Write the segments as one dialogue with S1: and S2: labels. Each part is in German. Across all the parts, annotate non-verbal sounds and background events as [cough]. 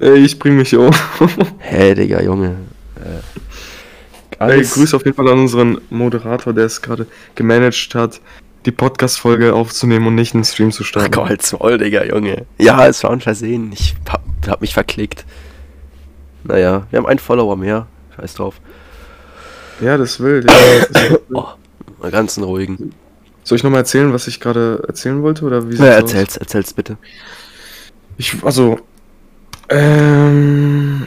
S1: Ey, ich bring mich um.
S2: Hä, [laughs] hey, Digga, Junge.
S1: Äh, Ey, Grüße auf jeden Fall an unseren Moderator, der es gerade gemanagt hat, die Podcast-Folge aufzunehmen und nicht einen Stream zu starten.
S2: Ach, halt's Maul, Digga, Junge. Ja, es war ein Versehen. Ich hab, hab mich verklickt. Naja, wir haben einen Follower mehr. Scheiß drauf.
S1: Ja, das will. Ja, [laughs]
S2: oh, mal ganz einen ruhigen.
S1: Soll ich nochmal erzählen, was ich gerade erzählen wollte? Oder wie
S2: ja, erzähl's, aus? erzähl's bitte.
S1: Ich, also, ähm,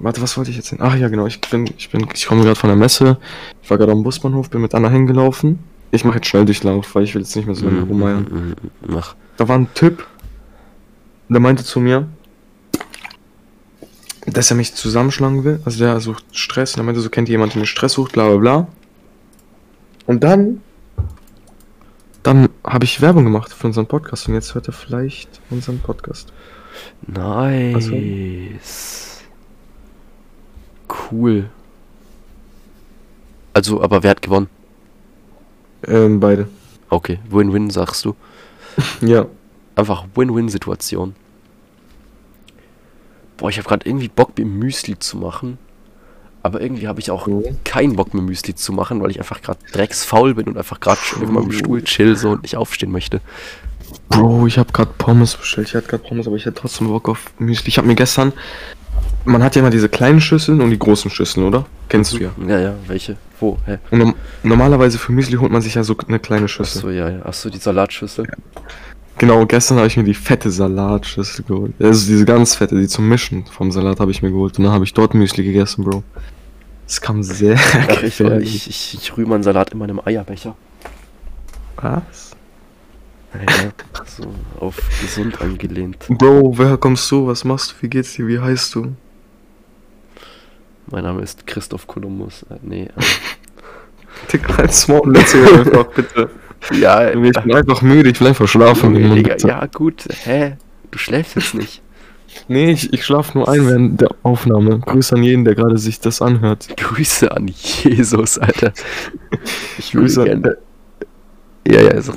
S1: warte, was wollte ich erzählen? Ach ja, genau, ich bin, ich bin, ich komme gerade von der Messe. Ich war gerade am Busbahnhof, bin mit Anna hingelaufen. Ich mache jetzt schnell Durchlauf, weil ich will jetzt nicht mehr so lange mm, rumeiern. Mm, mm, mach. Da war ein Typ, der meinte zu mir, dass er mich zusammenschlagen will. Also der sucht Stress. Und er meinte, so kennt jemand, der Stress sucht, bla bla bla. Und dann. Dann habe ich Werbung gemacht für unseren Podcast und jetzt hört er vielleicht unseren Podcast.
S2: Nice. Also, cool. Also, aber wer hat gewonnen?
S1: Ähm, beide.
S2: Okay, Win-Win sagst du. [laughs]
S1: ja.
S2: Einfach Win-Win-Situation. Boah, ich habe gerade irgendwie Bock, mir Müsli zu machen. Aber irgendwie habe ich auch mhm. keinen Bock, mir Müsli zu machen, weil ich einfach gerade drecksfaul bin und einfach gerade schon auf meinem Stuhl chill so und nicht aufstehen möchte.
S1: Bro, ich habe gerade Pommes bestellt. Ich hatte gerade Pommes, aber ich hätte trotzdem Bock auf Müsli. Ich habe mir gestern. Man hat ja immer diese kleinen Schüsseln und die großen Schüsseln, oder? Kennst du ja?
S2: Ja, ja, welche? Wo?
S1: Hä? Und normalerweise für Müsli holt man sich ja so eine kleine Schüssel.
S2: Achso, ja, ja. Achso, die Salatschüssel. Ja.
S1: Genau, gestern habe ich mir die fette Salatschüssel geholt. Also diese ganz fette, die zum Mischen vom Salat habe ich mir geholt. Und dann habe ich dort Müsli gegessen, Bro. Es kam sehr
S2: Ach, ich, ich, ich, ich rühre meinen Salat in meinem Eierbecher.
S1: Was?
S2: Ja, so auf gesund angelehnt.
S1: Bro, woher kommst du? Was machst du? Wie geht's dir? Wie heißt du?
S2: Mein Name ist Christoph Kolumbus. Äh, nee. Äh.
S1: Digga, ein Small, erzähl einfach, bitte. [laughs] Ja, ich bin einfach müde, ich will einfach schlafen.
S2: Digga, ja, gut. Hä? Du schläfst jetzt nicht.
S1: Nee, ich, ich schlafe nur ein während der Aufnahme. Grüße an jeden, der gerade sich das anhört.
S2: Grüße an Jesus, Alter. [laughs] Ich Grüße. An, ja, ja, also,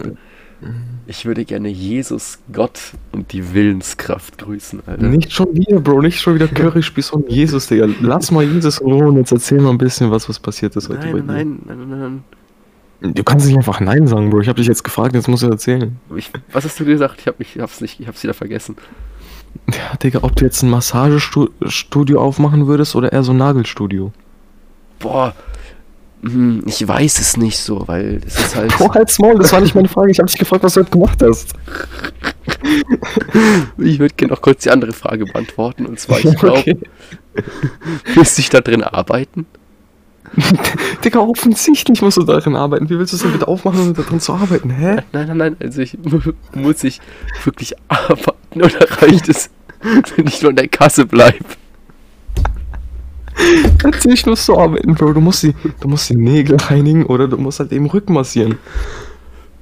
S2: ich würde gerne Jesus, Gott und die Willenskraft grüßen, Alter.
S1: Nicht schon wieder, Bro, nicht schon wieder Curryspieß und Jesus, Digga. Lass mal Jesus in Ruhe und jetzt erzähl mal ein bisschen was, was passiert ist
S2: heute nein, bei dir. Nein, nein, nein, nein.
S1: Du kannst nicht einfach Nein sagen, Bro. Ich hab dich jetzt gefragt, jetzt musst du erzählen.
S2: Ich, was hast du gesagt? Ich hab mich, ich hab's nicht, ich hab's wieder vergessen.
S1: Ja, Digga, ob du jetzt ein Massagestudio aufmachen würdest oder eher so ein Nagelstudio?
S2: Boah, ich weiß es nicht so, weil es ist halt.
S1: Boah, halt's Maul, das war nicht meine Frage. Ich habe dich gefragt, was du heute gemacht hast. [laughs]
S2: ich würde gerne noch kurz die andere Frage beantworten. Und zwar, ich glaube, [laughs] okay. willst du dich da drin arbeiten? [laughs]
S1: Digga, offensichtlich musst du darin arbeiten. Wie willst du es denn bitte aufmachen, um da drin zu arbeiten? Hä?
S2: Nein, nein, nein. Also ich muss ich wirklich arbeiten oder reicht es, wenn ich nur in der Kasse bleibe?
S1: Natürlich musst du arbeiten, Bro. Du musst, die, du musst die Nägel reinigen oder du musst halt eben Rücken massieren.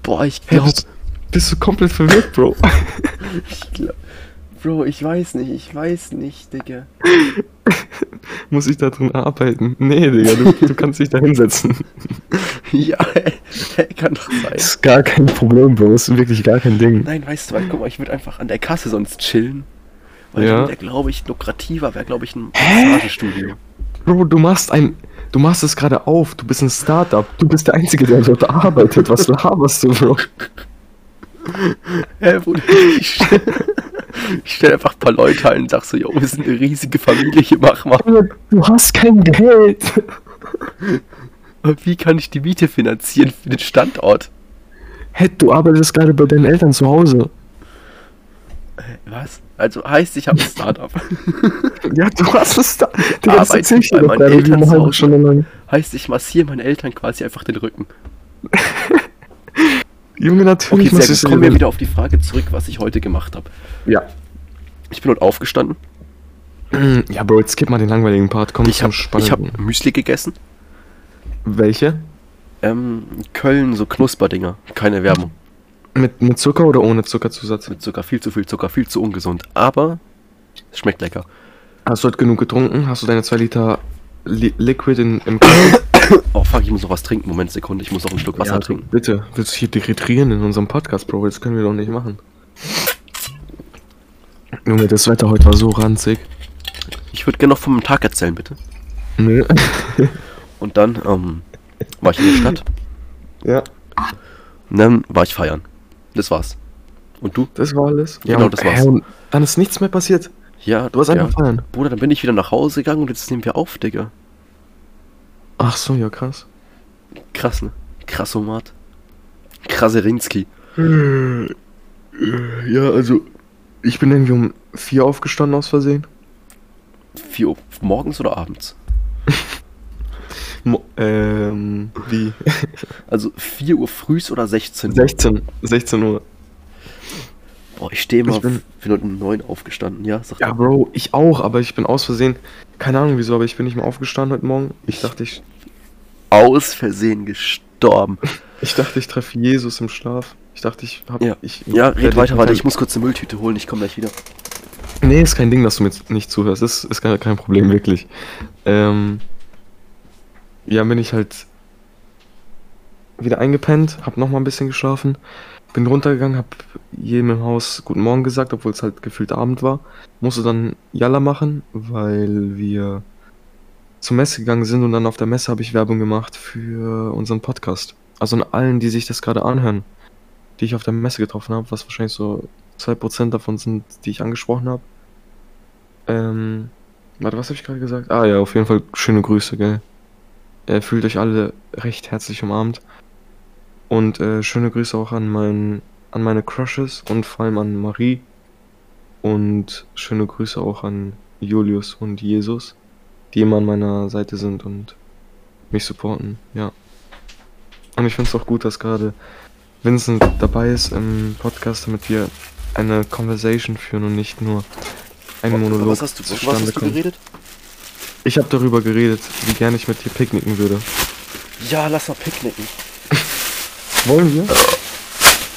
S2: Boah, ich glaube.
S1: Hey, bist, bist, du komplett verwirrt, Bro? [laughs]
S2: ich glaub, Bro, ich weiß nicht, ich weiß nicht, Digga. [laughs]
S1: Muss ich da drin arbeiten? Nee, Digga, du, du kannst dich da hinsetzen. [laughs]
S2: ja, hey, kann doch sein.
S1: Ist gar kein Problem, Bro. Ist wirklich gar kein Ding.
S2: Nein, weißt du was, guck mal, ich würde einfach an der Kasse sonst chillen. Weil ja. der, glaube ich, lukrativer wäre, glaube ich, ein Massagestudio.
S1: Bro, du machst ein. Du machst es gerade auf. Du bist ein Startup. Du bist der Einzige, der dort arbeitet. Was laberst du, Bro? [laughs]
S2: Hä, Bruder, ich ich stell einfach ein paar Leute ein und sag so, yo, wir sind eine riesige Familie hier, mach mal.
S1: Du hast kein Geld.
S2: Wie kann ich die Miete finanzieren für den Standort?
S1: Hä, du arbeitest gerade bei deinen Eltern zu Hause.
S2: Was? Also heißt, ich habe ein Startup. [laughs]
S1: ja, du hast ein Startup.
S2: Das erzähl ich dir meine Eltern zu Hause. Schon lang. Heißt, ich massiere meinen Eltern quasi einfach den Rücken. [laughs]
S1: Junge, natürlich.
S2: Okay, sehr Kommen wir wieder auf die Frage zurück, was ich heute gemacht habe.
S1: Ja.
S2: Ich bin heute aufgestanden. [clears throat]
S1: Ja, Bro, jetzt gib mal den langweiligen Part. Komm,
S2: ich habe hab Müsli gegessen.
S1: Welche?
S2: Ähm, Köln, so Knusperdinger. Keine Werbung.
S1: Mit, mit Zucker oder ohne Zuckerzusatz?
S2: Mit Zucker, viel zu viel Zucker, viel zu ungesund. Aber es schmeckt lecker.
S1: Hast du heute genug getrunken? Hast du deine 2 Liter Li Liquid in, im Kaffee? [coughs]
S2: oh fuck, ich muss noch was trinken. Moment, Sekunde, ich muss noch einen Schluck Wasser ja, trinken.
S1: Bitte, willst du hier dehydrieren in unserem Podcast, Bro? Das können wir doch nicht machen. Junge, das Wetter heute war so ranzig.
S2: ich würde gerne noch meinem Tag erzählen, bitte.
S1: Nö.
S2: Und dann ähm, war ich in der Stadt.
S1: Ja.
S2: Und dann war ich feiern. Das war's. Und du?
S1: Das war alles?
S2: Ja, genau, das war's.
S1: und dann ist nichts mehr passiert.
S2: Ja,
S1: Du warst
S2: ja.
S1: einfach feiern.
S2: Bruder, dann bin ich wieder nach Hause gegangen und jetzt nehmen wir auf, Digga.
S1: Ach so, ja krass.
S2: Krass, ne? Krassomat. Kraserinski.
S1: Ja, also ich bin irgendwie um vier aufgestanden aus Versehen.
S2: 4 Uhr morgens oder abends?
S1: Mo ähm, wie? [laughs]
S2: Also 4 Uhr frühs oder 16 Uhr?
S1: 16, 16 Uhr.
S2: Boah, ich stehe mal
S1: Ich bin-
S2: für um 9 aufgestanden, ja? Sag
S1: Ja,
S2: mal.
S1: Bro, ich auch, aber ich bin aus Versehen, keine Ahnung wieso, aber ich bin nicht mehr aufgestanden heute Morgen. Ich dachte, ich,
S2: Aus Versehen gestorben.
S1: ich dachte, ich treffe Jesus im Schlaf. Ich dachte, ich hab,
S2: Ja.
S1: ich,
S2: Ja, red weiter,
S1: ich-
S2: warte, ich muss kurz eine Mülltüte holen, ich komme gleich wieder.
S1: Nee, ist kein Ding, dass du mir nicht zuhörst. Ist, ist kein, kein Problem, wirklich. Ähm, ja, bin ich halt wieder eingepennt, hab noch mal ein bisschen geschlafen, bin runtergegangen, hab jedem im Haus Guten Morgen gesagt, obwohl es halt gefühlt Abend war. Musste dann Jalla machen, weil wir zur Messe gegangen sind und dann auf der Messe habe ich Werbung gemacht für unseren Podcast. Also an allen, die sich das gerade anhören, die ich auf der Messe getroffen habe, was wahrscheinlich so 2% davon sind, die ich angesprochen habe. Ähm, warte, was habe ich gerade gesagt? Ah ja, auf jeden Fall schöne Grüße, gell? Äh, fühlt euch alle recht herzlich umarmt. Und äh, schöne Grüße auch an, mein, an meine Crushes und vor allem an Marie. Und schöne Grüße auch an Julius und Jesus, die immer an meiner Seite sind und mich supporten, ja. Und ich finde es auch gut, dass gerade Vincent dabei ist im Podcast, damit wir eine Conversation führen und nicht nur ein Monolog
S2: was hast du, was hast du
S1: kommt. Ich habe darüber geredet, wie gerne ich mit dir picknicken würde.
S2: Ja, lass mal picknicken. [laughs]
S1: Wollen wir?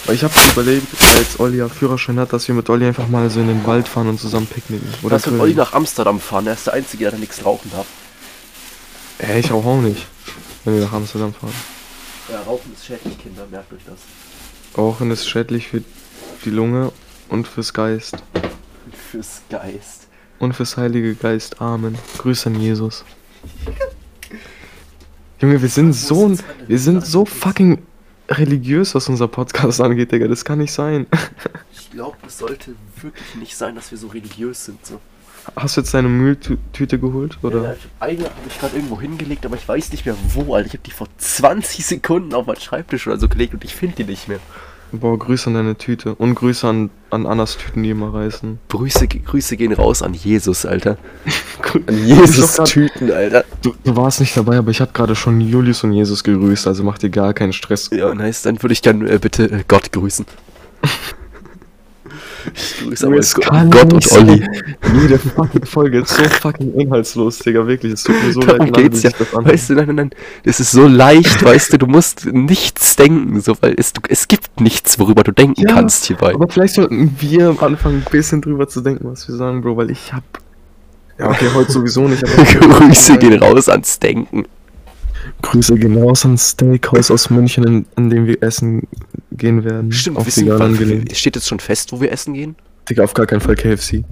S1: Weil ich habe überlegt, als Olli ja Führerschein hat, dass wir mit Olli einfach mal so in den Wald fahren und zusammen picknicken. Oder
S2: Lass mit Olli nach Amsterdam fahren, er ist der Einzige, der da nichts rauchen darf.
S1: Ey, ich rauche auch nicht, wenn wir nach Amsterdam fahren.
S2: Ja, Rauchen ist schädlich, Kinder, merkt euch das.
S1: Rauchen ist schädlich für die Lunge und fürs Geist.
S2: Fürs Geist.
S1: Und fürs Heilige Geist. Amen. Grüße an Jesus. Junge, wir sind so, wir sind so fucking religiös, was unser Podcast angeht, Digga. Das kann nicht sein.
S2: Ich glaube, es sollte wirklich nicht sein, dass wir so religiös sind. So.
S1: Hast du jetzt deine Mülltüte geholt,
S2: Ja,
S1: oder?
S2: eine habe ich gerade irgendwo hingelegt, aber ich weiß nicht mehr wo, Alter. Ich habe die vor 20 Sekunden auf meinen Schreibtisch oder so gelegt und ich finde die nicht mehr.
S1: Boah, Grüße an deine Tüte. Und Grüße an, an Annas Tüten, die immer reißen.
S2: Grüße, Grüße gehen raus an Jesus, Alter. [laughs] An
S1: Ich
S2: Jesus
S1: doch grad-
S2: Tüten, Alter.
S1: Du, du warst nicht dabei, aber ich habe gerade schon Julius und Jesus gegrüßt, also mach dir gar keinen Stress.
S2: Ja, nice. Dann würde ich gerne äh, bitte äh, Gott grüßen. [laughs] Grüße aber
S1: Es
S2: Gott und
S1: sein.
S2: Olli.
S1: Jede fucking Folge ist so fucking inhaltslos, Digga, wirklich. Es tut mir so leid,
S2: Darum
S1: alle,
S2: geht's ja. Weißt du, nein, nein, nein. Es ist so leicht, weißt du, du musst nichts denken, so, weil es, du, es gibt nichts, worüber du denken
S1: Ja,
S2: kannst hierbei.
S1: Aber vielleicht sollten wir anfangen, ein bisschen drüber zu denken, was wir sagen, Bro, weil ich hab. Ja, okay, heute sowieso nicht, aber. [laughs]
S2: Grüße gehen raus ans Denken.
S1: Grüße gehen raus ans Steakhouse aus München, in, in dem wir essen gehen werden.
S2: Stimmt,
S1: auf
S2: wissen,
S1: angelehnt.
S2: steht jetzt schon fest, wo wir essen gehen?
S1: Digga, auf gar keinen Fall KFC.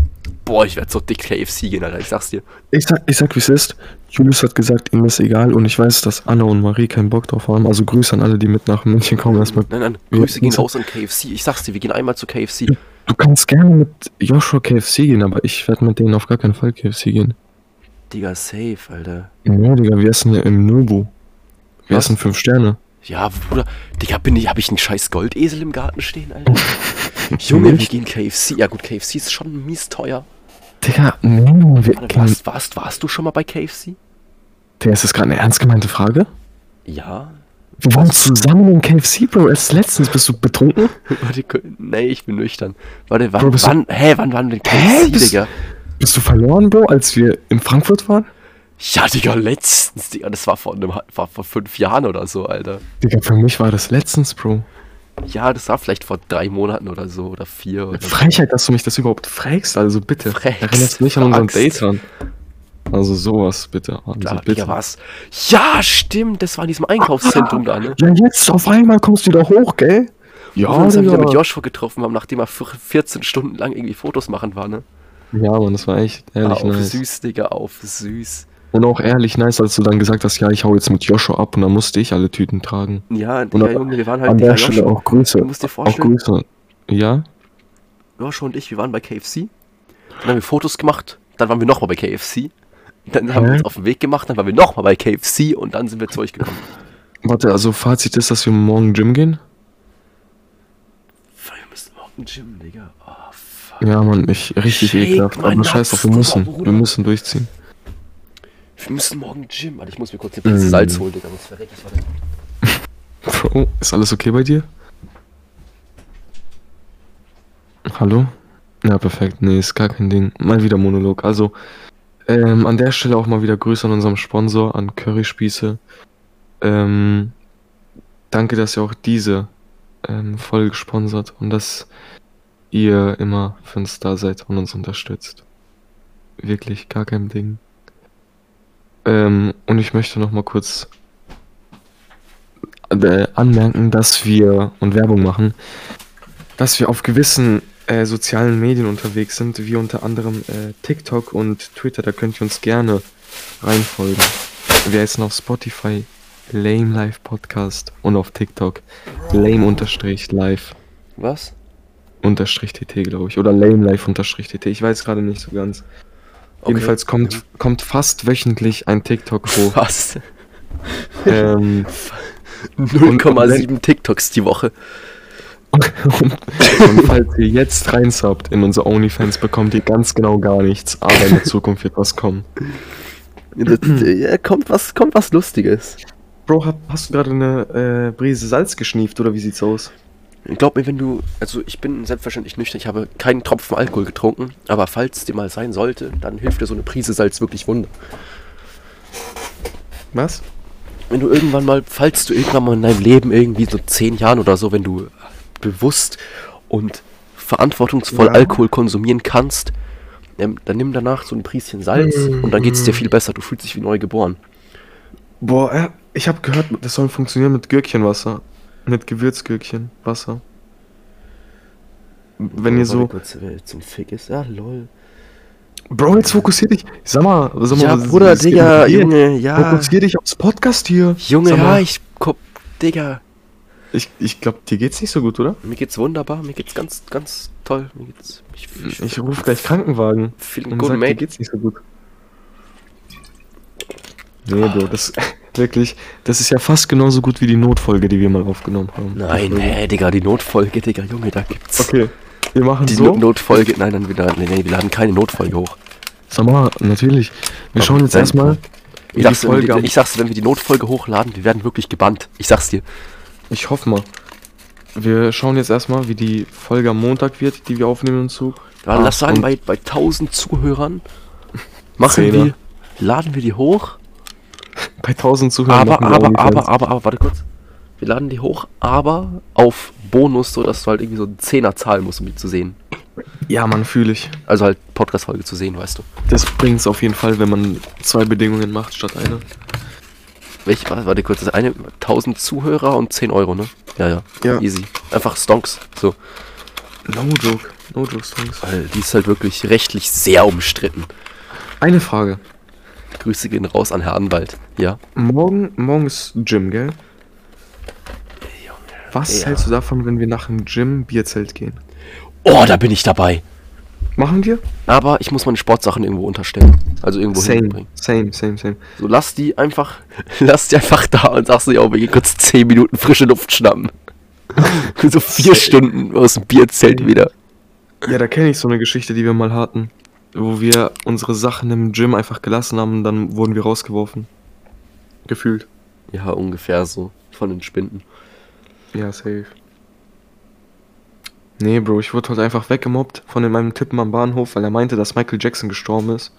S2: Boah, ich werde so dick KFC gehen, Alter, ich sag's dir.
S1: Ich sag, ich sag, wie es ist. Julius hat gesagt, ihm ist egal und ich weiß, dass Anna und Marie keinen Bock drauf haben. Also Grüße an alle, die mit nach München kommen. Erstmal.
S2: Nein, nein, Grüße gehen raus an KFC. Ich sag's dir, wir gehen einmal zu KFC.
S1: Du kannst gerne mit Joshua KFC gehen, aber ich werde mit denen auf gar keinen Fall KFC gehen.
S2: Digga, safe, Alter.
S1: Ja, Digga, wir essen ja im Nubu. Wir
S2: Was?
S1: essen fünf Sterne.
S2: Ja, Bruder, Digga, bin ich, hab ich einen scheiß Goldesel im Garten stehen, Alter? [laughs] Junge, wir gehen KFC. Ja gut, KFC ist schon mies teuer.
S1: Digga, gehen.
S2: warst, warst, warst du schon mal bei KFC?
S1: Digga, ist das gerade eine ernst gemeinte Frage?
S2: Ja.
S1: Wir waren zusammen im KFC, Bro. Erst letztens bist du betrunken? [laughs]
S2: Warte, nee, ich bin nüchtern. Warte, wann,
S1: Bro,
S2: wann, hä, wann waren wir denn
S1: Hä,
S2: KFC, Digga?
S1: Bist du verloren, Bro, als wir in Frankfurt waren?
S2: Ja, Digga, letztens, Digga, das war vor, einem, war vor fünf Jahren oder so, Alter.
S1: Digga, für mich war das letztens, Bro.
S2: Ja, das war vielleicht vor drei Monaten oder so, oder vier oder so.
S1: Frechheit, dass du mich das überhaupt fragst, also bitte.
S2: Fragst,
S1: Erinnerst mich an unseren. Date an. Also sowas, bitte. Also
S2: Klar,
S1: bitte.
S2: Digga, was? Ja, stimmt, das war in diesem Einkaufszentrum da, ne? [laughs]
S1: Ja, jetzt auf einmal kommst du wieder hoch, gell?
S2: Wo wir uns dann wieder mit Joshua getroffen haben, nachdem er vier- 14 Stunden lang irgendwie Fotos machen war, ne?
S1: Ja, Mann, das war echt ehrlich
S2: auf
S1: nice.
S2: süß, Digga, auf süß.
S1: Und auch ehrlich nice, als du dann gesagt hast, ja, ich hau jetzt mit Joshua ab und dann musste ich alle Tüten tragen.
S2: Ja,
S1: Und an-
S2: Junge, wir waren halt
S1: An der Stelle
S2: Joshua,
S1: auch Grüße.
S2: Du musst dir
S1: Auch
S2: vorstellen,
S1: Grüße. Ja?
S2: Joshua und ich, wir waren bei KFC. Dann haben wir Fotos gemacht. Dann waren wir nochmal bei KFC. Dann haben wir
S1: Hä?
S2: uns auf den Weg gemacht. Dann waren wir nochmal bei KFC und dann sind wir zu euch gekommen.
S1: Warte, also Fazit ist, dass wir morgen Gym gehen?
S2: Wir müssen morgen Gym, Digga. Oh, fuck.
S1: Ja, Mann, ich richtig
S2: Shake
S1: ekelhaft. Aber scheiß drauf, wir müssen.
S2: Bruder.
S1: Wir müssen durchziehen.
S2: Wir müssen morgen Gym. Warte, ich muss mir kurz eine Prise
S1: Mm.
S2: Salz holen, Digga. Sonst verreck ich. Warte.
S1: Bro, [laughs] ist alles okay bei dir? Hallo? Ja, perfekt. Nee, ist gar kein Ding. Mal wieder Monolog. Also, ähm, an der Stelle auch mal wieder Grüße an unserem Sponsor, an Curryspieße. Ähm, danke, dass ihr auch diese ähm, Folge sponsert und dass ihr immer für uns da seid und uns unterstützt. Wirklich, gar kein Ding. Ähm, und ich möchte noch mal kurz äh, anmerken, dass wir und Werbung machen, dass wir auf gewissen äh, sozialen Medien unterwegs sind, wie unter anderem äh, TikTok und Twitter. Da könnt ihr uns gerne reinfolgen. Wir heißen auf Spotify Lame Life Podcast und auf TikTok Lame unterstrich Live
S2: Was?
S1: unterstrich TT, glaube ich. Oder Lame Life unterstrich TT. Ich weiß gerade nicht so ganz.
S2: Okay.
S1: Jedenfalls kommt, kommt fast wöchentlich ein TikTok hoch. [laughs]
S2: Was?
S1: ähm, [laughs]
S2: 0,7 TikToks die Woche.
S1: Und, [laughs] und falls ihr jetzt reinsubbt in unsere OnlyFans, bekommt ihr ganz genau gar nichts, aber in der Zukunft wird was kommen.
S2: Das, ja, kommt was, kommt was Lustiges.
S1: Bro, hab, hast du gerade eine äh, Brise Salz geschnieft oder wie sieht's aus?
S2: Glaub mir, wenn du, also ich bin selbstverständlich nüchtern, ich habe keinen Tropfen Alkohol getrunken, aber falls es dir mal sein sollte, dann hilft dir so eine Prise Salz wirklich Wunder.
S1: Was?
S2: Wenn du irgendwann mal, falls du irgendwann mal in deinem Leben irgendwie so zehn Jahren oder so, wenn du bewusst und verantwortungsvoll
S1: Ja.
S2: Alkohol konsumieren kannst, ähm, dann nimm danach so ein Prieschen Salz und dann geht es dir viel besser. Du fühlst dich wie neu geboren.
S1: Boah, äh, ich habe gehört, das soll funktionieren mit Gürkchenwasser. Mit Gewürzgürkchenwasser. Wenn ihr so.
S2: Kurz, jetzt ein Fick ist. Ja, lol.
S1: Bro, jetzt fokussier dich. Sag mal, sag mal
S2: Ja,
S1: was-
S2: Bruder,
S1: was
S2: Digga? Junge, ja.
S1: Fokussier dich aufs Podcast hier.
S2: Junge, ja, ich guck, Digga.
S1: Ich, ich glaube, dir geht's nicht so gut, oder?
S2: Mir geht's wunderbar, mir geht's ganz, ganz toll. Mir geht's. Ich, ich,
S1: Ich rufe gleich Krankenwagen. sag, dir
S2: mate.
S1: geht's nicht so gut. Nee, Bro, das [laughs] wirklich, das ist ja fast genauso gut wie die Notfolge, die wir mal aufgenommen haben.
S2: Nein,
S1: Die
S2: nee, Digga, die Notfolge, Digga, Junge, da gibt's.
S1: Okay, wir machen
S2: Die
S1: so.
S2: No- Notfolge, nein, nein, wir laden, nee, wir laden keine Notfolge hoch.
S1: Sag mal, natürlich. Wir schauen jetzt erstmal, wie
S2: Ich
S1: die
S2: sag's, wenn wir
S1: Folge.
S2: die,
S1: am-
S2: ich sag's, wenn wir die Notfolge hochladen, wir werden wirklich gebannt. Ich sag's dir.
S1: Ich hoffe mal. Wir schauen jetzt erstmal, wie die Folge am Montag wird, die wir aufnehmen im Zug.
S2: Ja,
S1: Ah,
S2: lass sagen,
S1: und-
S2: bei, bei 1000 Zuhörern machen
S1: Zehner.
S2: wir, laden wir die hoch, [laughs]
S1: Bei 1000 Zuhörern.
S2: aber, aber,
S1: OnlyFans.
S2: aber, aber, aber, warte kurz. Wir laden die hoch, aber auf Bonus, so dass du halt irgendwie so einen Zehner zahlen musst, um die zu sehen.
S1: Ja, Mann, fühle ich.
S2: Also halt Podcast-Folge zu sehen, weißt du.
S1: Das bringt's auf jeden Fall, wenn man zwei Bedingungen macht statt eine.
S2: Welch, warte, kurz, das eine 1000 Zuhörer und 10 Euro, ne? Ja, ja,
S1: Ja.
S2: easy. Einfach Stonks, so.
S1: No joke. No joke, Songs.
S2: Weil die ist halt wirklich rechtlich sehr umstritten.
S1: Eine Frage.
S2: Grüße gehen raus an Herrn Anwalt. Ja.
S1: Morgen, morgen ist Gym, gell? Was
S2: Ja.
S1: hältst du davon, wenn wir nach dem Gym Bierzelt gehen?
S2: Oh, da bin ich dabei.
S1: Machen wir?
S2: Aber ich muss meine Sportsachen irgendwo unterstellen. Also irgendwo
S1: Same,
S2: hinbringen.
S1: same, same, same.
S2: So, lass die einfach, [laughs] lass die einfach da und sagst so, ja, wir gehen kurz 10 Minuten frische Luft schnappen. [laughs] so vier Stunden aus dem Bierzelt wieder.
S1: Ja, da kenne ich so eine Geschichte, die wir mal hatten, wo wir unsere Sachen im Gym einfach gelassen haben und dann wurden wir rausgeworfen. Gefühlt.
S2: Ja, ungefähr so. Von den Spinden.
S1: Ja, safe. Nee, Bro, ich wurde heute einfach weggemobbt von meinem Typen am Bahnhof, weil er meinte, dass Michael Jackson gestorben ist.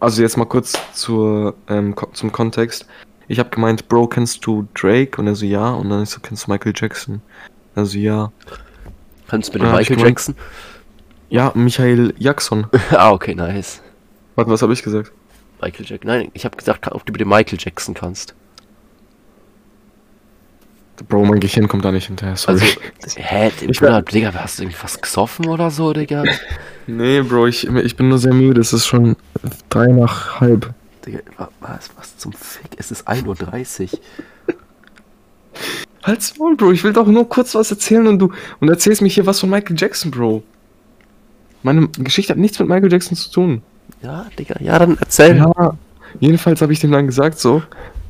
S1: Also jetzt mal kurz zur, ähm, zum Kontext. Ich habe gemeint, Bro, kennst du Drake? Und er so, ja. Und dann ich so, kennst du Michael Jackson? Also ja.
S2: Kannst du mit Michael
S1: gemeint.
S2: Jackson?
S1: Ja, Michael Jackson. [laughs]
S2: ah, okay, nice.
S1: Warte, was habe ich gesagt?
S2: Michael Jackson. Nein, ich habe gesagt, ob du mit dem Michael Jackson kannst.
S1: Bro, mein Gehirn kommt da nicht hinterher, sorry.
S2: Also, [laughs] hä,
S1: Ich
S2: Bruder, Digga, hast du irgendwie was gesoffen oder so, Digga?
S1: Nee, Bro, ich, ich bin nur sehr müde. Es ist schon drei nach halb.
S2: Digga, was, was zum Fick? Es ist 1.30 Uhr.
S1: Halt's Maul, Bro. Ich will doch nur kurz was erzählen und du und erzählst mich hier was von Michael Jackson, Bro. Meine Geschichte hat nichts mit Michael Jackson zu tun.
S2: Ja, Digga, ja, dann erzähl. Ja,
S1: jedenfalls habe ich dem dann gesagt so,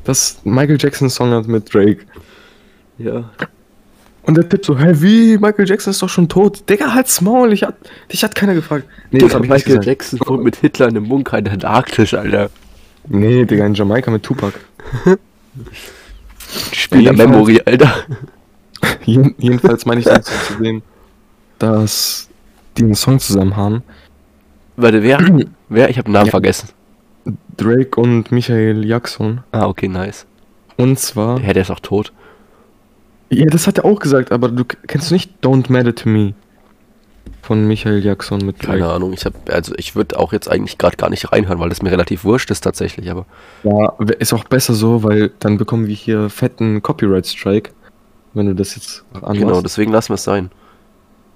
S1: dass Michael Jackson einen Song hat mit Drake.
S2: Ja.
S1: Und der Tipp so, hä, wie? Michael Jackson ist doch schon tot. Digga, halt's Maul, ich hat, dich hat keiner gefragt.
S2: Nee, Digga, das hab ich Michael Jackson wohnt mit Hitler in einem Bunker in der Antarktis, Alter.
S1: Nee, Digga, in Jamaika mit Tupac. [laughs]
S2: Spieler Memory, Alter. [laughs]
S1: jedenfalls meine ich dann zu sehen, dass die einen Song zusammen haben.
S2: Warte, wer? [clears throat] wer? Ich habe den Namen ja. vergessen.
S1: Drake und Michael Jackson.
S2: Ah, okay, nice.
S1: Und zwar.
S2: Ja, der ist auch tot.
S1: Ja, das hat er auch gesagt, aber du kennst du nicht Don't Matter to Me von Michael Jackson mit
S2: Drake. Keine Ahnung, ich habe also ich würde auch jetzt eigentlich gerade gar nicht reinhören, weil das mir relativ wurscht ist tatsächlich, aber
S1: ja, ist auch besser so, weil dann bekommen wir hier fetten Copyright Strike, wenn du das jetzt
S2: anmachst. Genau, deswegen lassen wir es sein.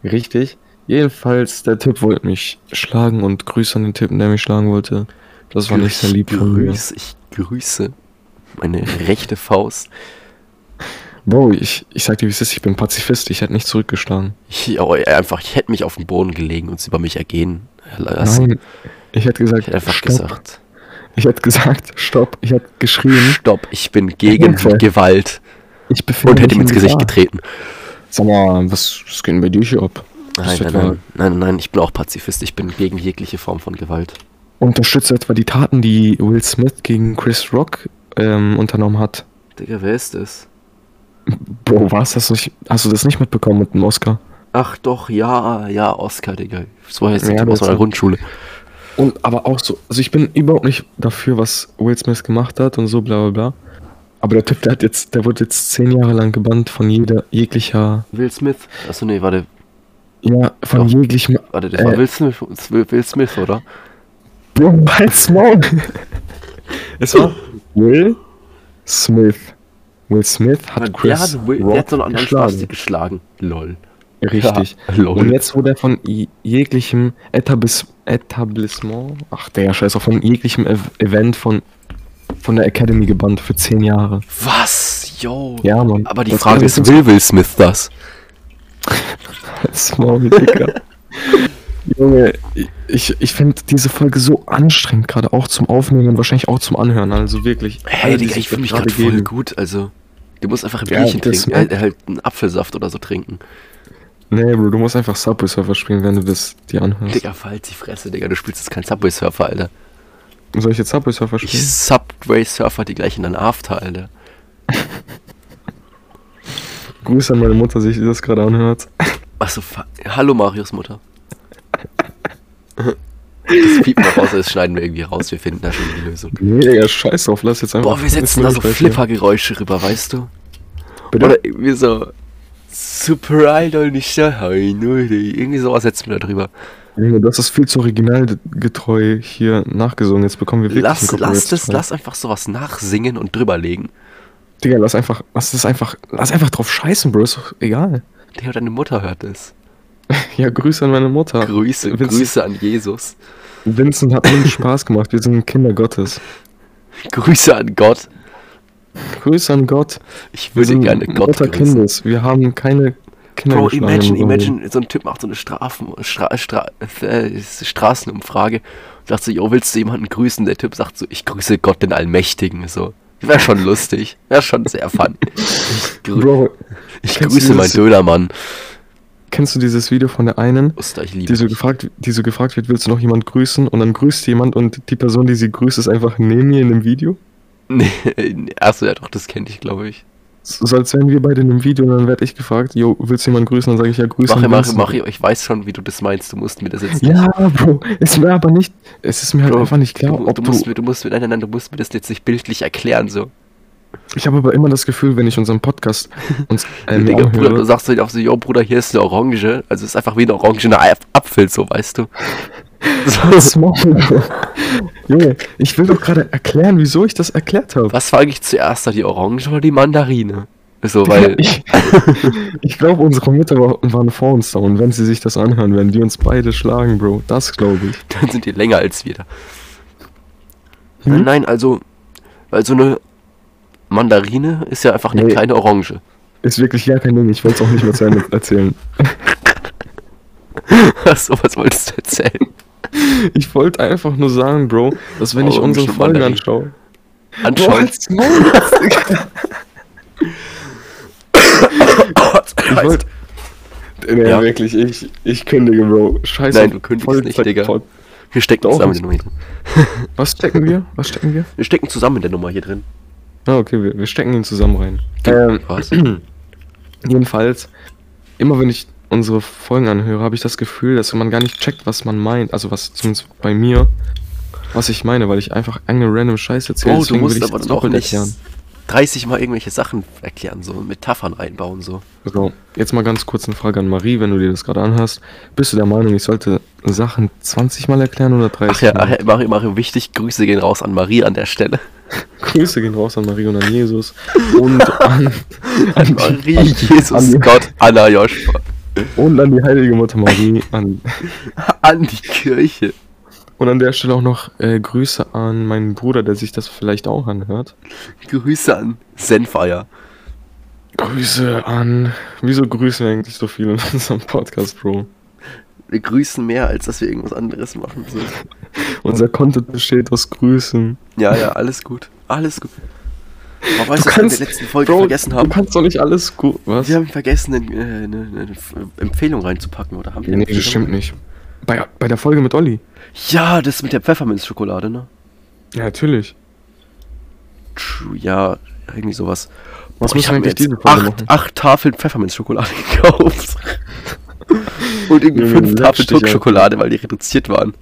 S1: Richtig. Jedenfalls der Typ wollte mich schlagen und Grüße an den Typen, der mich schlagen wollte. Das war nicht sehr lieb
S2: von mir. Ich grüße meine rechte Faust.
S1: Bro, ich, ich sag dir, wie es ist, ich bin Pazifist, ich hätte nicht zurückgeschlagen.
S2: Ich, oh, einfach, ich hätte mich auf den Boden gelegen und es über mich ergehen lassen. Nein,
S1: ich hätte gesagt, ich
S2: hätte einfach stopp. gesagt.
S1: Ich hätte gesagt, stopp, ich hätte geschrien.
S2: Stopp, ich bin gegen Hilfe. Gewalt.
S1: Ich
S2: und hätte ihm ins Gesicht getreten.
S1: Sag mal, was, was geht denn bei dir hier ab?
S2: Nein, nein, nein, nein, nein, ich bin auch Pazifist, ich bin gegen jegliche Form von Gewalt.
S1: Unterstütze etwa die Taten, die Will Smith gegen Chris Rock ähm, unternommen hat.
S2: Digga, wer ist das?
S1: Bro, was? Hast du, nicht, hast du das nicht mitbekommen mit dem Oscar?
S2: Ach doch, ja, ja, Oscar, Digga. So heißt ja, aus meiner Grundschule.
S1: Und aber auch so, also ich bin überhaupt nicht dafür, was Will Smith gemacht hat und so bla bla bla. Aber der Typ, der hat jetzt, der wurde jetzt zehn Jahre lang gebannt von jeder jeglicher.
S2: Will Smith? Achso, nee, warte.
S1: Ja, von Doch. jeglichem.
S2: Warte, das äh, war Will Smith, Will Smith, oder?
S1: Bro, halt's Maul. [laughs] es war Will Smith. Will Smith hat Chris
S2: der hat, Will, der hat so einen anderen geschlagen. geschlagen. Lol.
S1: Richtig. [laughs] Ja, lol. Und jetzt wurde er von jeglichem Etablis Etablissement, ach der Scheiß, auch von jeglichem e Event von, von der Academy gebannt für zehn Jahre.
S2: Was? Yo.
S1: Ja, Mann.
S2: Aber die Frage ist, will Will Smith das?
S1: Small, Dicker. [laughs] Junge, ich, ich finde diese Folge so anstrengend, gerade auch zum Aufnehmen und wahrscheinlich auch zum Anhören. Also wirklich.
S2: Hey, Digga, ich fühle mich gerade voll gut. Also, du musst einfach ein ja, Bierchen trinken, äh, halt einen Apfelsaft oder so trinken.
S1: Nee, Bro, du musst einfach Subway Surfer spielen, wenn du das dir anhörst.
S2: Digga, verhalt die Fresse, Digga, du spielst jetzt kein Subway Surfer, Alter.
S1: Soll ich jetzt Subway Surfer spielen? Ich
S2: Subway Surfer die gleich in deinen After, Alter. [laughs]
S1: Grüße an meine Mutter, sich die das gerade anhört.
S2: Achso, hallo Marius Mutter. Das piepen wir raus, das schneiden wir irgendwie raus, wir finden da schon die Lösung.
S1: Nee, Digga, scheiß drauf, lass jetzt einfach.
S2: Boah, wir setzen da so Flippergeräusche rüber, weißt du? Bitte? Oder irgendwie so Super Idol nicht daheim, oder irgendwie sowas setzen wir da drüber.
S1: Junge, das ist viel zu originalgetreu hier nachgesungen. Jetzt bekommen wir wirklich
S2: lass, lass das, lass einfach sowas nachsingen und drüberlegen.
S1: Digga, lass einfach, lass das einfach, lass einfach drauf scheißen, Bro, ist doch egal.
S2: Digga, deine Mutter hört es. [laughs]
S1: Ja, Grüße an meine Mutter.
S2: Grüße, Vincent, Grüße an Jesus.
S1: Vincent hat mir [laughs] Spaß gemacht, wir sind Kinder Gottes.
S2: Grüße an Gott.
S1: Grüße an Gott.
S2: Ich würde gerne Gott
S1: Mutter grüßen. Kindes. Wir haben keine Kinder
S2: Bro, imagine, imagine, so ein Typ macht so eine Strafen, Stra, Stra, äh, Straßenumfrage und sagt so, yo, willst du jemanden grüßen? Der Typ sagt so, ich grüße Gott den Allmächtigen. So. Wäre schon lustig. Wäre schon sehr fun. Ich, [laughs] grü Bro, ich grüße meinen Dönermann.
S1: Kennst du dieses Video von der einen,
S2: Oster,
S1: die, so gefragt, die so gefragt wird, willst du noch jemand grüßen? Und dann grüßt jemand und die Person, die sie grüßt, ist einfach neben ihr in dem Video?
S2: Nee, [laughs] achso, ja doch, das kenne ich, glaube ich.
S1: So als wären wir beide in einem Video und dann werde ich gefragt, jo, willst du jemanden grüßen? Dann sage ich ja, grüße.
S2: Mach, mach, mach, ich weiß schon, wie du das meinst, du musst mir das jetzt
S1: nicht. Ja, Bro, es mir aber nicht, es ist mir halt Bro, einfach nicht klar,
S2: du, ob du... Musst, du, du musst, nein, nein, nein, du musst mir das jetzt nicht bildlich erklären, so.
S1: Ich habe aber immer das Gefühl, wenn ich unseren Podcast [laughs] uns
S2: äh, Digga, Bruder, du sagst halt auch so, yo Bruder, hier ist eine Orange. Also es ist einfach wie eine Orange in einer Apfel, so weißt du.
S1: So. [laughs] Junge, ich will doch gerade erklären, wieso ich das erklärt habe.
S2: Was war eigentlich zuerst da, die Orange oder die Mandarine? So, weil.
S1: Ich, [laughs] ich glaube, unsere Mütter wa- waren vor uns da und wenn sie sich das anhören, werden die uns beide schlagen, Bro. Das glaube ich. [laughs]
S2: dann sind die länger als wir da.
S1: Hm?
S2: Nein, nein, also. Weil so eine Mandarine ist ja einfach eine
S1: Nee.
S2: kleine Orange.
S1: Ist wirklich ja kein Ding. Ich wollte es auch nicht mehr zu Ende erzählen.
S2: so, was wolltest du erzählen? [laughs]
S1: Ich wollte einfach nur sagen, Bro, dass wenn ich
S2: Orange
S1: unsere Folgen
S2: Mandarin.
S1: anschaue. Digga. [laughs] Ich wollte. Nee,
S2: Ja.
S1: wirklich, ich, ich kündige, Bro. Scheiße.
S2: Nein, du kündigst nicht, Digga.
S1: Voll-
S2: Wir stecken
S1: Doch,
S2: zusammen
S1: was-
S2: in der Nummer hier drin. [laughs]
S1: Was stecken wir? Was stecken wir?
S2: Wir stecken zusammen in der Nummer hier drin.
S1: Ah, okay, wir, wir stecken ihn zusammen rein. Ähm,
S2: Was? [clears throat]
S1: jedenfalls, immer wenn ich unsere Folgen anhöre, habe ich das Gefühl, dass man gar nicht checkt, was man meint. Also was zumindest bei mir, was ich meine, weil ich einfach eine random Scheiße erzähle.
S2: Bro, du musst aber
S1: das
S2: dann auch
S1: doppelt
S2: nicht 30 Mal irgendwelche Sachen erklären, so Metaphern einbauen, so.
S1: So, jetzt mal ganz kurz eine Frage an Marie, wenn du dir das gerade anhörst. Bist du der Meinung, ich sollte Sachen 20 Mal erklären oder 30
S2: Ach ja, ach
S1: Mal?
S2: ja Mario, Mario, wichtig, Grüße gehen raus an Marie an der Stelle. [laughs]
S1: Grüße gehen raus an Marie und an Jesus und [laughs] an,
S2: An Marie, Jesus
S1: an
S2: Gott, Anna Joshua.
S1: Und an die heilige Mutter Marie. An, [laughs]
S2: An die Kirche.
S1: und an der Stelle auch noch äh, Grüße an meinen Bruder, der sich das vielleicht auch anhört.
S2: Grüße an Senfeier.
S1: Grüße an. Wieso grüßen wir eigentlich so viel in unserem Podcast, Bro?
S2: Wir grüßen mehr, als dass wir irgendwas anderes machen. [laughs]
S1: Unser Content besteht aus Grüßen.
S2: Ja, ja, alles gut. Alles gut. Aber weißt Du was wir in
S1: kannst-
S2: der letzten Folge
S1: Bro,
S2: vergessen haben?
S1: du kannst doch nicht alles gut. Was?
S2: Wir haben vergessen, eine, äh, eine, eine F- Empfehlung reinzupacken, oder haben wir? eine
S1: nee, das stimmt nicht. Bei, bei der Folge mit Olli.
S2: Ja, das mit der Pfefferminzschokolade, ne?
S1: Ja, natürlich.
S2: True, ja, irgendwie sowas.
S1: Was
S2: Boah, hab mir
S1: eigentlich diese Folge
S2: acht,
S1: machen?
S2: acht Tafeln Pfefferminzschokolade [laughs] gekauft. Und irgendwie fünf Tafeln. Tuck-Schokolade, weil die reduziert waren.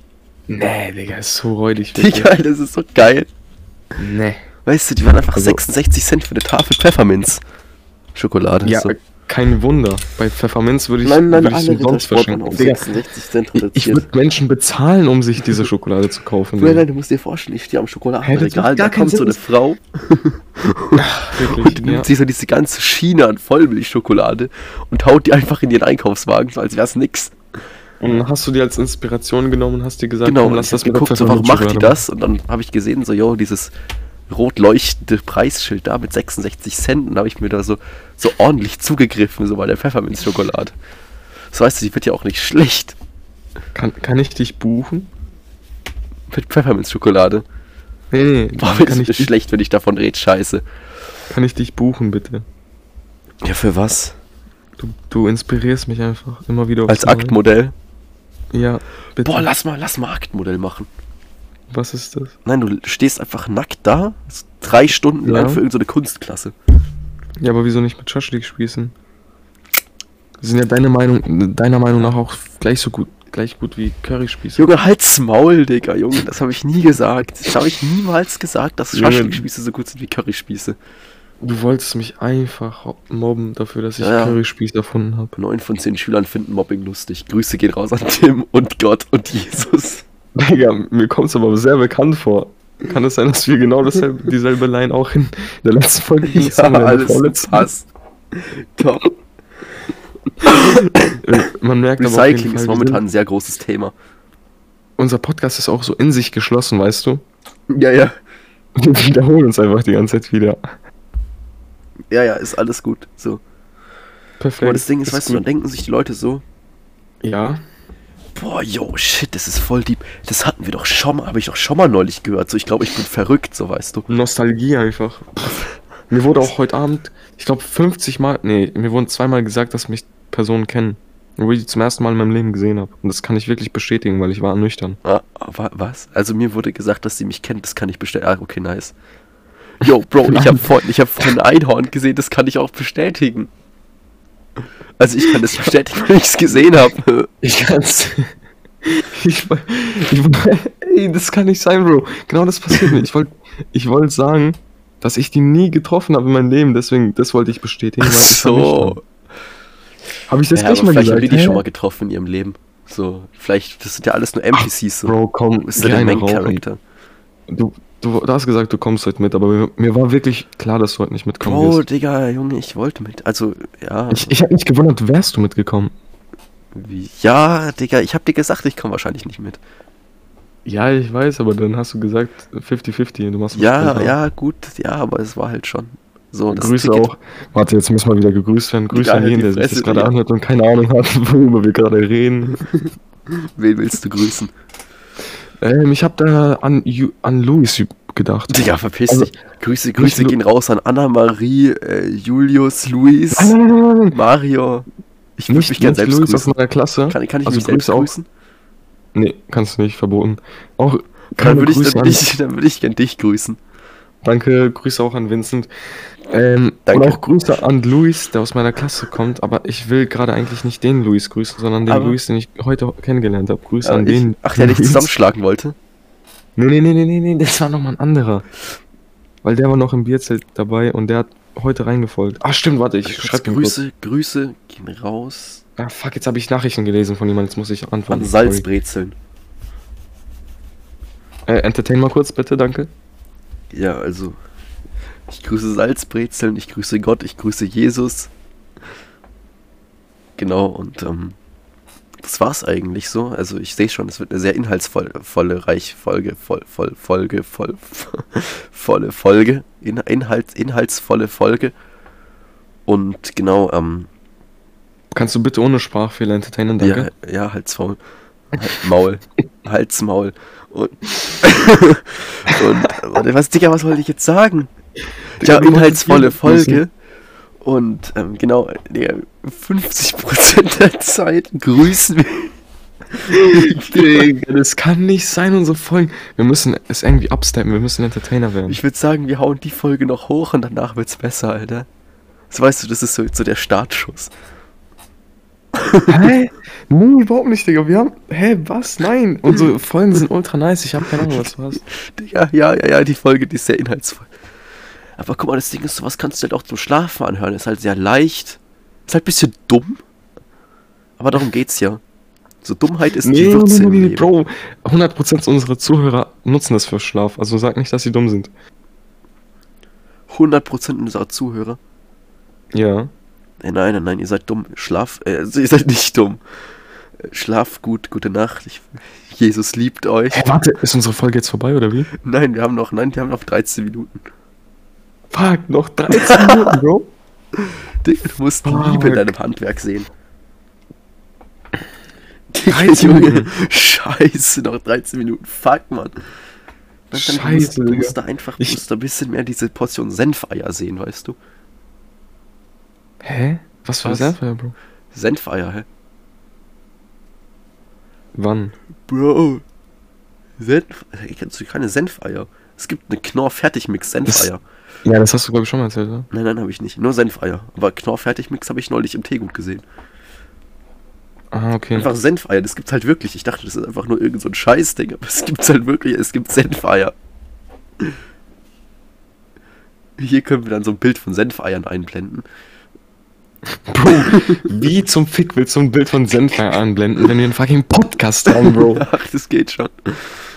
S1: Nee, Digga, ist so räudig.
S2: Digga, das ist so geil.
S1: Nee.
S2: Weißt du, die waren einfach
S1: Also-
S2: 66 Cent für eine Tafel Pfefferminz-Schokolade.
S1: Ja,
S2: so.
S1: kein Wunder. Bei Pfefferminz würde ich,
S2: Nein, nein,
S1: würde ich
S2: alle
S1: umsonst verschenken. Digga,
S2: 66 Cent
S1: ich, ich
S2: reduziert.
S1: würde Menschen bezahlen, um sich diese Schokolade zu kaufen.
S2: Nein, nein, du musst dir vorstellen, ich stehe am Schokoladenregal, da kommt so
S1: Sinn.
S2: eine Frau [laughs]
S1: Wirklich,
S2: und nimmt
S1: ja.
S2: sich so diese ganze Schiene an Vollmilchschokolade und haut die einfach in ihren Einkaufswagen, so als wär's nix.
S1: Und dann hast du die als Inspiration genommen und hast dir gesagt,
S2: Genau,
S1: komm, lass das
S2: geguckt, so, warum macht die das? Und dann habe ich gesehen, so, yo, dieses rot leuchtende Preisschild da mit 66 Cent. Und habe ich mir da so, so ordentlich zugegriffen, so bei der Pfefferminzschokolade. So weißt du, die wird ja auch nicht schlecht.
S1: Kann, kann ich dich buchen?
S2: mit Pfefferminzschokolade.
S1: Nee, nee,
S2: Boah,
S1: kann,
S2: kann
S1: ich
S2: schlecht, wenn ich davon red, scheiße.
S1: kann ich dich buchen, bitte?
S2: Ja, für was?
S1: Du, du inspirierst mich einfach immer wieder
S2: Als. Aktmodell?
S1: Ja, bitte.
S2: Boah, lass mal, lass mal Aktmodell machen.
S1: Was ist das?
S2: Nein, du stehst einfach nackt da, so drei Stunden
S1: Ja.
S2: lang für irgendeine Kunstklasse.
S1: Ja, aber wieso nicht mit Schaschlik spießen? Sind ja deine Meinung, deiner Meinung nach auch gleich so gut, gleich gut wie Curryspieße.
S2: Junge, halt's Maul, Digga, Junge, das habe ich nie gesagt. Das habe ich niemals gesagt, dass. Schaschlikspieße so gut sind wie Curryspieße.
S1: Du wolltest mich einfach mobben dafür, dass ich
S2: ja.
S1: Curryspieß erfunden habe.
S2: Neun von zehn Schülern finden Mobbing lustig. Grüße gehen raus an Tim und Gott und Jesus.
S1: Digga, mir kommt's aber sehr bekannt vor. Kann es sein, dass wir genau dasselbe, [laughs] dieselbe Line auch in der letzten Folge benutzt haben in der vorletzten?
S2: passt. Top.
S1: Äh, Man merkt
S2: Recycling
S1: Fall,
S2: ist momentan ein sehr großes Thema.
S1: unser Podcast ist auch so in sich geschlossen, weißt du?
S2: Ja, ja.
S1: Wir wiederholen uns einfach die ganze Zeit wieder.
S2: Ja, ja, ist alles gut. So.
S1: Perfekt.
S2: Aber das Ding ist, weißt du, dann
S1: gut.
S2: denken sich die Leute so,
S1: Ja,
S2: boah, yo, shit, das ist voll deep. Das hatten wir doch schon mal, habe ich doch schon mal neulich gehört. So, ich glaube, ich bin verrückt, so weißt du.
S1: Nostalgie einfach. Mir wurde auch heute Abend, ich glaube 50 Mal, nee, mir wurden zweimal gesagt, dass mich Personen kennen. Wo ich die zum ersten Mal in meinem Leben gesehen habe. Und das kann ich wirklich bestätigen, weil ich war nüchtern.
S2: Ah, wa- was? Also mir wurde gesagt, dass sie mich kennt, das kann ich bestätigen. Ah, okay, nice. Yo, Bro, ich habe [laughs] vorhin, ich hab vorhin ein Einhorn gesehen, das kann ich auch bestätigen. Also ich kann das bestätigen, wenn ich es gesehen habe.
S1: Ich kann's. Ich, ich, ey, das kann nicht sein, Bro. Genau das passiert mir. Ich wollte ich wollt sagen, dass ich die nie getroffen habe in meinem Leben, deswegen, das wollte ich bestätigen.
S2: Ach
S1: weil
S2: so.
S1: Habe ich das
S2: Ja,
S1: gleich mal
S2: vielleicht
S1: gesagt?
S2: haben die die schon mal getroffen in ihrem Leben. So, vielleicht, das sind ja alles nur NPCs. So.
S1: Bro, komm,
S2: ist der Main. Character.
S1: Du, du, du hast gesagt, du kommst heute mit, aber mir, mir war wirklich klar, dass du heute nicht mitkommen
S2: Oh,
S1: wirst.
S2: Digga, Junge, ich wollte mit. Also, ja.
S1: Ich, ich habe mich gewundert, wärst du mitgekommen?
S2: Wie- Ja, Digga, ich hab dir gesagt, ich komme wahrscheinlich nicht mit.
S1: Ja, ich weiß, aber dann hast du gesagt 50-50 du machst
S2: Ja,
S1: spontan.
S2: ja, gut, ja, aber es war halt schon so. Das
S1: Grüße
S2: Ticket-
S1: auch. Warte, jetzt müssen wir wieder gegrüßt werden. Grüße an
S2: halt
S1: jeden, der sich das gerade anhört und keine Ahnung hat, [laughs] worüber wir gerade reden. [laughs]
S2: Wen willst du grüßen?
S1: Ähm, ich habe da an, an Luis gedacht.
S2: Digga, verpiss
S1: Also,
S2: dich. Grüße, Grüße gehen raus an Anna-Marie, äh, Julius, Luis,
S1: Nein, nein, nein.
S2: Mario. Ich würde mich gerne selbst
S1: Luis aus
S2: grüßen.
S1: meiner Klasse.
S2: Kann, kann ich
S1: also
S2: mich selbst
S1: Grüße auch.
S2: grüßen?
S1: Nee, kannst du nicht, verboten. Auch
S2: Dann würde dann, ich, [laughs] dann würd ich gern dich grüßen.
S1: Danke, Grüße auch an Vincent. Ähm,
S2: Danke.
S1: Und auch Grüße an Luis, der aus meiner Klasse kommt, aber ich will gerade eigentlich nicht den Luis grüßen, sondern den
S2: Aber-
S1: Luis, den ich heute kennengelernt habe. Grüße
S2: Aber
S1: an
S2: ich,
S1: den.
S2: ach, der dich zusammenschlagen wollte?
S1: Nee, nee, nee, nee, nee, nee, das war nochmal ein anderer. Weil der war noch im Bierzelt dabei und der hat heute reingefolgt. Ah, stimmt, warte, ich
S2: Kurz
S1: schreib ihm kurz.
S2: Grüße, Grüße gehen raus
S1: Ah, fuck, jetzt habe ich Nachrichten gelesen von jemandem, jetzt muss ich antworten.
S2: an Salzbrezeln.
S1: Äh, entertain mal kurz, bitte, danke.
S2: Ja, also. Ich grüße Salzbrezeln, ich grüße Gott, ich grüße Jesus. Genau, und ähm, das war's eigentlich so. Also ich sehe schon, es wird eine sehr inhaltsvolle, volle, reich Folge, voll, voll, Folge, voll, [laughs] volle Folge, in, Inhalt, inhaltsvolle Folge. Und genau, ähm,
S1: Kannst du bitte ohne Sprachfehler entertainen, danke?
S2: ja, ja, Halsmaul. Maul. Halsmaul. Und, [laughs] und, und was, Digga, was wollte ich jetzt sagen? Ja, inhaltsvolle. Folge. Und ähm, genau, Digga, 50% der Zeit grüßen wir. [laughs]
S1: Digga, das kann nicht sein, unsere Folgen. Wir müssen es irgendwie absteppen, wir müssen Entertainer werden.
S2: Ich würde sagen, wir hauen die Folge noch hoch und danach wird's besser, Alter. Das weißt du, das ist so, so der Startschuss.
S1: Hä? [laughs] Nee, überhaupt nicht, Digga. Wir haben. Hä, was? Nein. Unsere Folgen sind ultra nice. Ich habe keine Ahnung, was du hast.
S2: Digga, ja, ja, ja, die Folge, die ist sehr inhaltsvoll. Aber guck mal, das Ding ist, sowas kannst du halt auch zum Schlafen anhören. Ist halt sehr leicht. Ist halt ein bisschen dumm. Aber darum geht's ja. So Dummheit ist die Würze im Leben.
S1: Bro. 100% unserer Zuhörer nutzen das für Schlaf. Also sag nicht, dass sie dumm sind.
S2: 100% unserer Zuhörer.
S1: Ja.
S2: Äh, nein, nein, nein, ihr seid dumm. Schlaf, äh, also ihr seid nicht dumm. Äh, Schlaf gut, gute Nacht. Ich, Jesus liebt euch.
S1: Hä, warte, ist unsere Folge jetzt vorbei oder wie?
S2: Nein, wir haben noch, nein, wir haben noch 13 Minuten.
S1: Fuck, noch 13 Minuten, Bro.
S2: Digga, [laughs] du musst
S1: Fuck.
S2: Liebe in deinem Handwerk sehen. Digga, [laughs]
S1: 13
S2: Junge,
S1: Minuten.
S2: scheiße, noch 13 Minuten. Fuck, Mann.
S1: Scheiße,
S2: du musst da einfach
S1: Ich-
S2: musst da ein bisschen mehr diese Portion Senfeier sehen, weißt du?
S1: Hä? Was für
S2: Was?
S1: Senfeier, Bro?
S2: Senfeier, hä?
S1: Wann?
S2: Bro. Senf. Ey, Kennst du keine Senfeier? Es gibt eine Knorr-Fertigmix Senfeier.
S1: Ja, das hast du, glaube ich, schon mal erzählt, oder?
S2: Nein, nein, habe ich nicht. Nur Senfeier. Aber Knorr-Fertigmix habe ich neulich im Teegut gesehen.
S1: Ah, okay.
S2: Einfach Senfeier, das gibt's halt wirklich. Ich dachte, das ist einfach nur irgend so ein Scheißding, aber es gibt's halt wirklich. Es gibt Senfeier. Hier können wir dann so ein Bild von Senfeiern einblenden.
S1: Bro, wie zum Fick willst du ein Bild von Senfeier anblenden, wenn wir einen fucking Podcast haben, Bro? [laughs]
S2: Ach, das geht schon.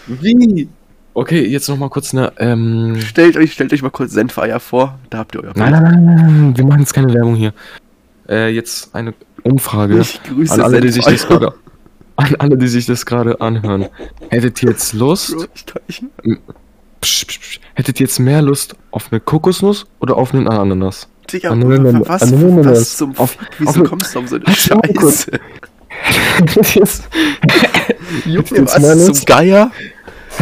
S1: Wie? Okay, jetzt noch mal kurz eine, ähm...
S2: Stellt euch, stellt euch mal kurz Senfeier vor. Da habt ihr euer
S1: Nein, nein, nein, nein, wir machen jetzt keine Werbung hier. Äh, jetzt eine Umfrage
S2: Ich grüße
S1: an alle, die sich das gerade... An alle, die sich das gerade anhören. Hättet ihr jetzt Lust... Psch, psch, psch, hättet ihr jetzt mehr Lust auf eine Kokosnuss oder auf einen Ananas?
S2: Digga,
S1: Ananas-
S2: was,
S1: Ananas.
S2: was zum
S1: Auf-
S2: Fick? Wieso
S1: auf-
S2: kommst du auf so eine
S1: Halt die Augen kurz.
S2: Scheiße? [laughs]
S1: Jetzt-
S2: Junge,
S1: jetzt
S2: was zum? Geier?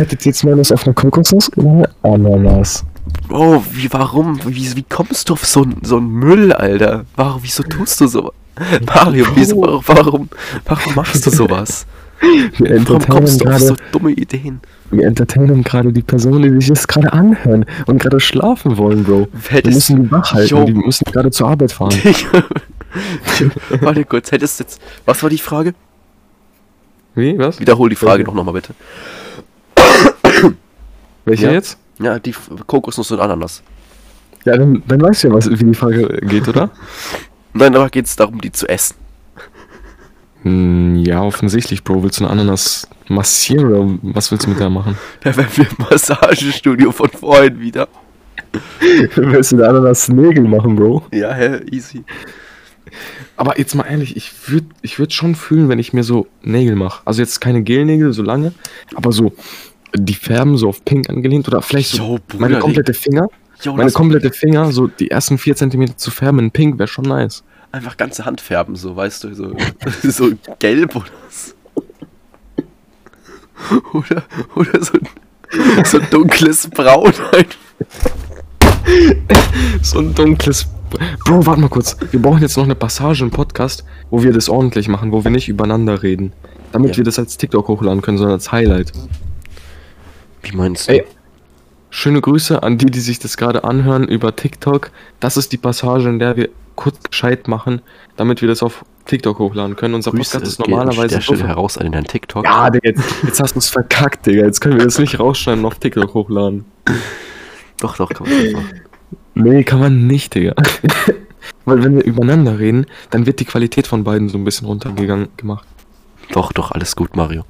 S1: Hättet ihr jetzt mehr Lust auf eine Kokosnuss oder eine Ananas?
S2: Oh, wie, warum? Wie, wie kommst du auf so, so einen Müll, Alter? Warum, wieso tust du so? [laughs] Mario, wieso, warum, warum, warum machst du [laughs] sowas?
S1: Wir
S2: Warum kommst
S1: entertainen
S2: du auf so
S1: gerade
S2: dumme Ideen?
S1: wir entertainen gerade die Personen, die sich das gerade anhören und gerade schlafen wollen, Bro. Wir
S2: Hättest,
S1: müssen die wach halten, die müssen gerade zur Arbeit fahren. [laughs]
S2: Warte kurz, hättest du jetzt. Was war die Frage?
S1: Wie, was?
S2: Wiederhol die Frage doch nochmal bitte.
S1: Welche
S2: Ja.
S1: jetzt?
S2: Ja, die Kokosnuss und Ananas.
S1: Ja, dann, dann weißt du ja, was, wie die Frage geht, oder? [laughs]
S2: Nein, aber geht es darum, die zu essen.
S1: Hm, ja, offensichtlich, Bro. Willst du eine Ananas massieren oder was willst du mit der machen? [laughs]
S2: Da wären wir im Massagestudio von vorhin wieder. [laughs]
S1: willst du eine Ananas Nägel machen, Bro?
S2: Ja, hä, easy.
S1: Aber jetzt mal ehrlich, ich würde ich würd schon fühlen, wenn ich mir so Nägel mache. Also jetzt keine Gelnägel, so lange, aber so die Färben so auf pink angelehnt oder vielleicht so
S2: Yo, Bruder,
S1: meine komplette Finger,
S2: Jo,
S1: meine komplette Finger, so die ersten vier Zentimeter zu färben in pink wäre schon nice.
S2: einfach ganze Hand färben, so, weißt du, so, [laughs] so gelb oder so. Oder, oder so, ein- so dunkles Braun.
S1: So ein dunkles. Bro, warte mal kurz. Wir brauchen jetzt noch eine Passage im Podcast, wo wir das ordentlich machen, wo wir nicht übereinander reden. Damit
S2: Ja.
S1: wir das als TikTok hochladen können, sondern als Highlight.
S2: Wie meinst du?
S1: Ey, schöne Grüße an die, die sich das gerade anhören über TikTok. Das ist die Passage, in der wir kurz Bescheid machen, damit wir das auf TikTok hochladen können. Unser
S2: Grüße
S1: Podcast ist normalerweise.
S2: der Stelle heraus an den TikTok.
S1: ja, Digga, jetzt, jetzt hast du es verkackt, Digga. Jetzt können wir das nicht rausschneiden und auf TikTok hochladen.
S2: Doch, doch, kann man das machen.
S1: Nee, kann man nicht, Digga. Weil wenn wir übereinander reden, dann wird die Qualität von beiden so ein bisschen runtergegangen gemacht.
S2: Doch, doch, alles gut, Mario.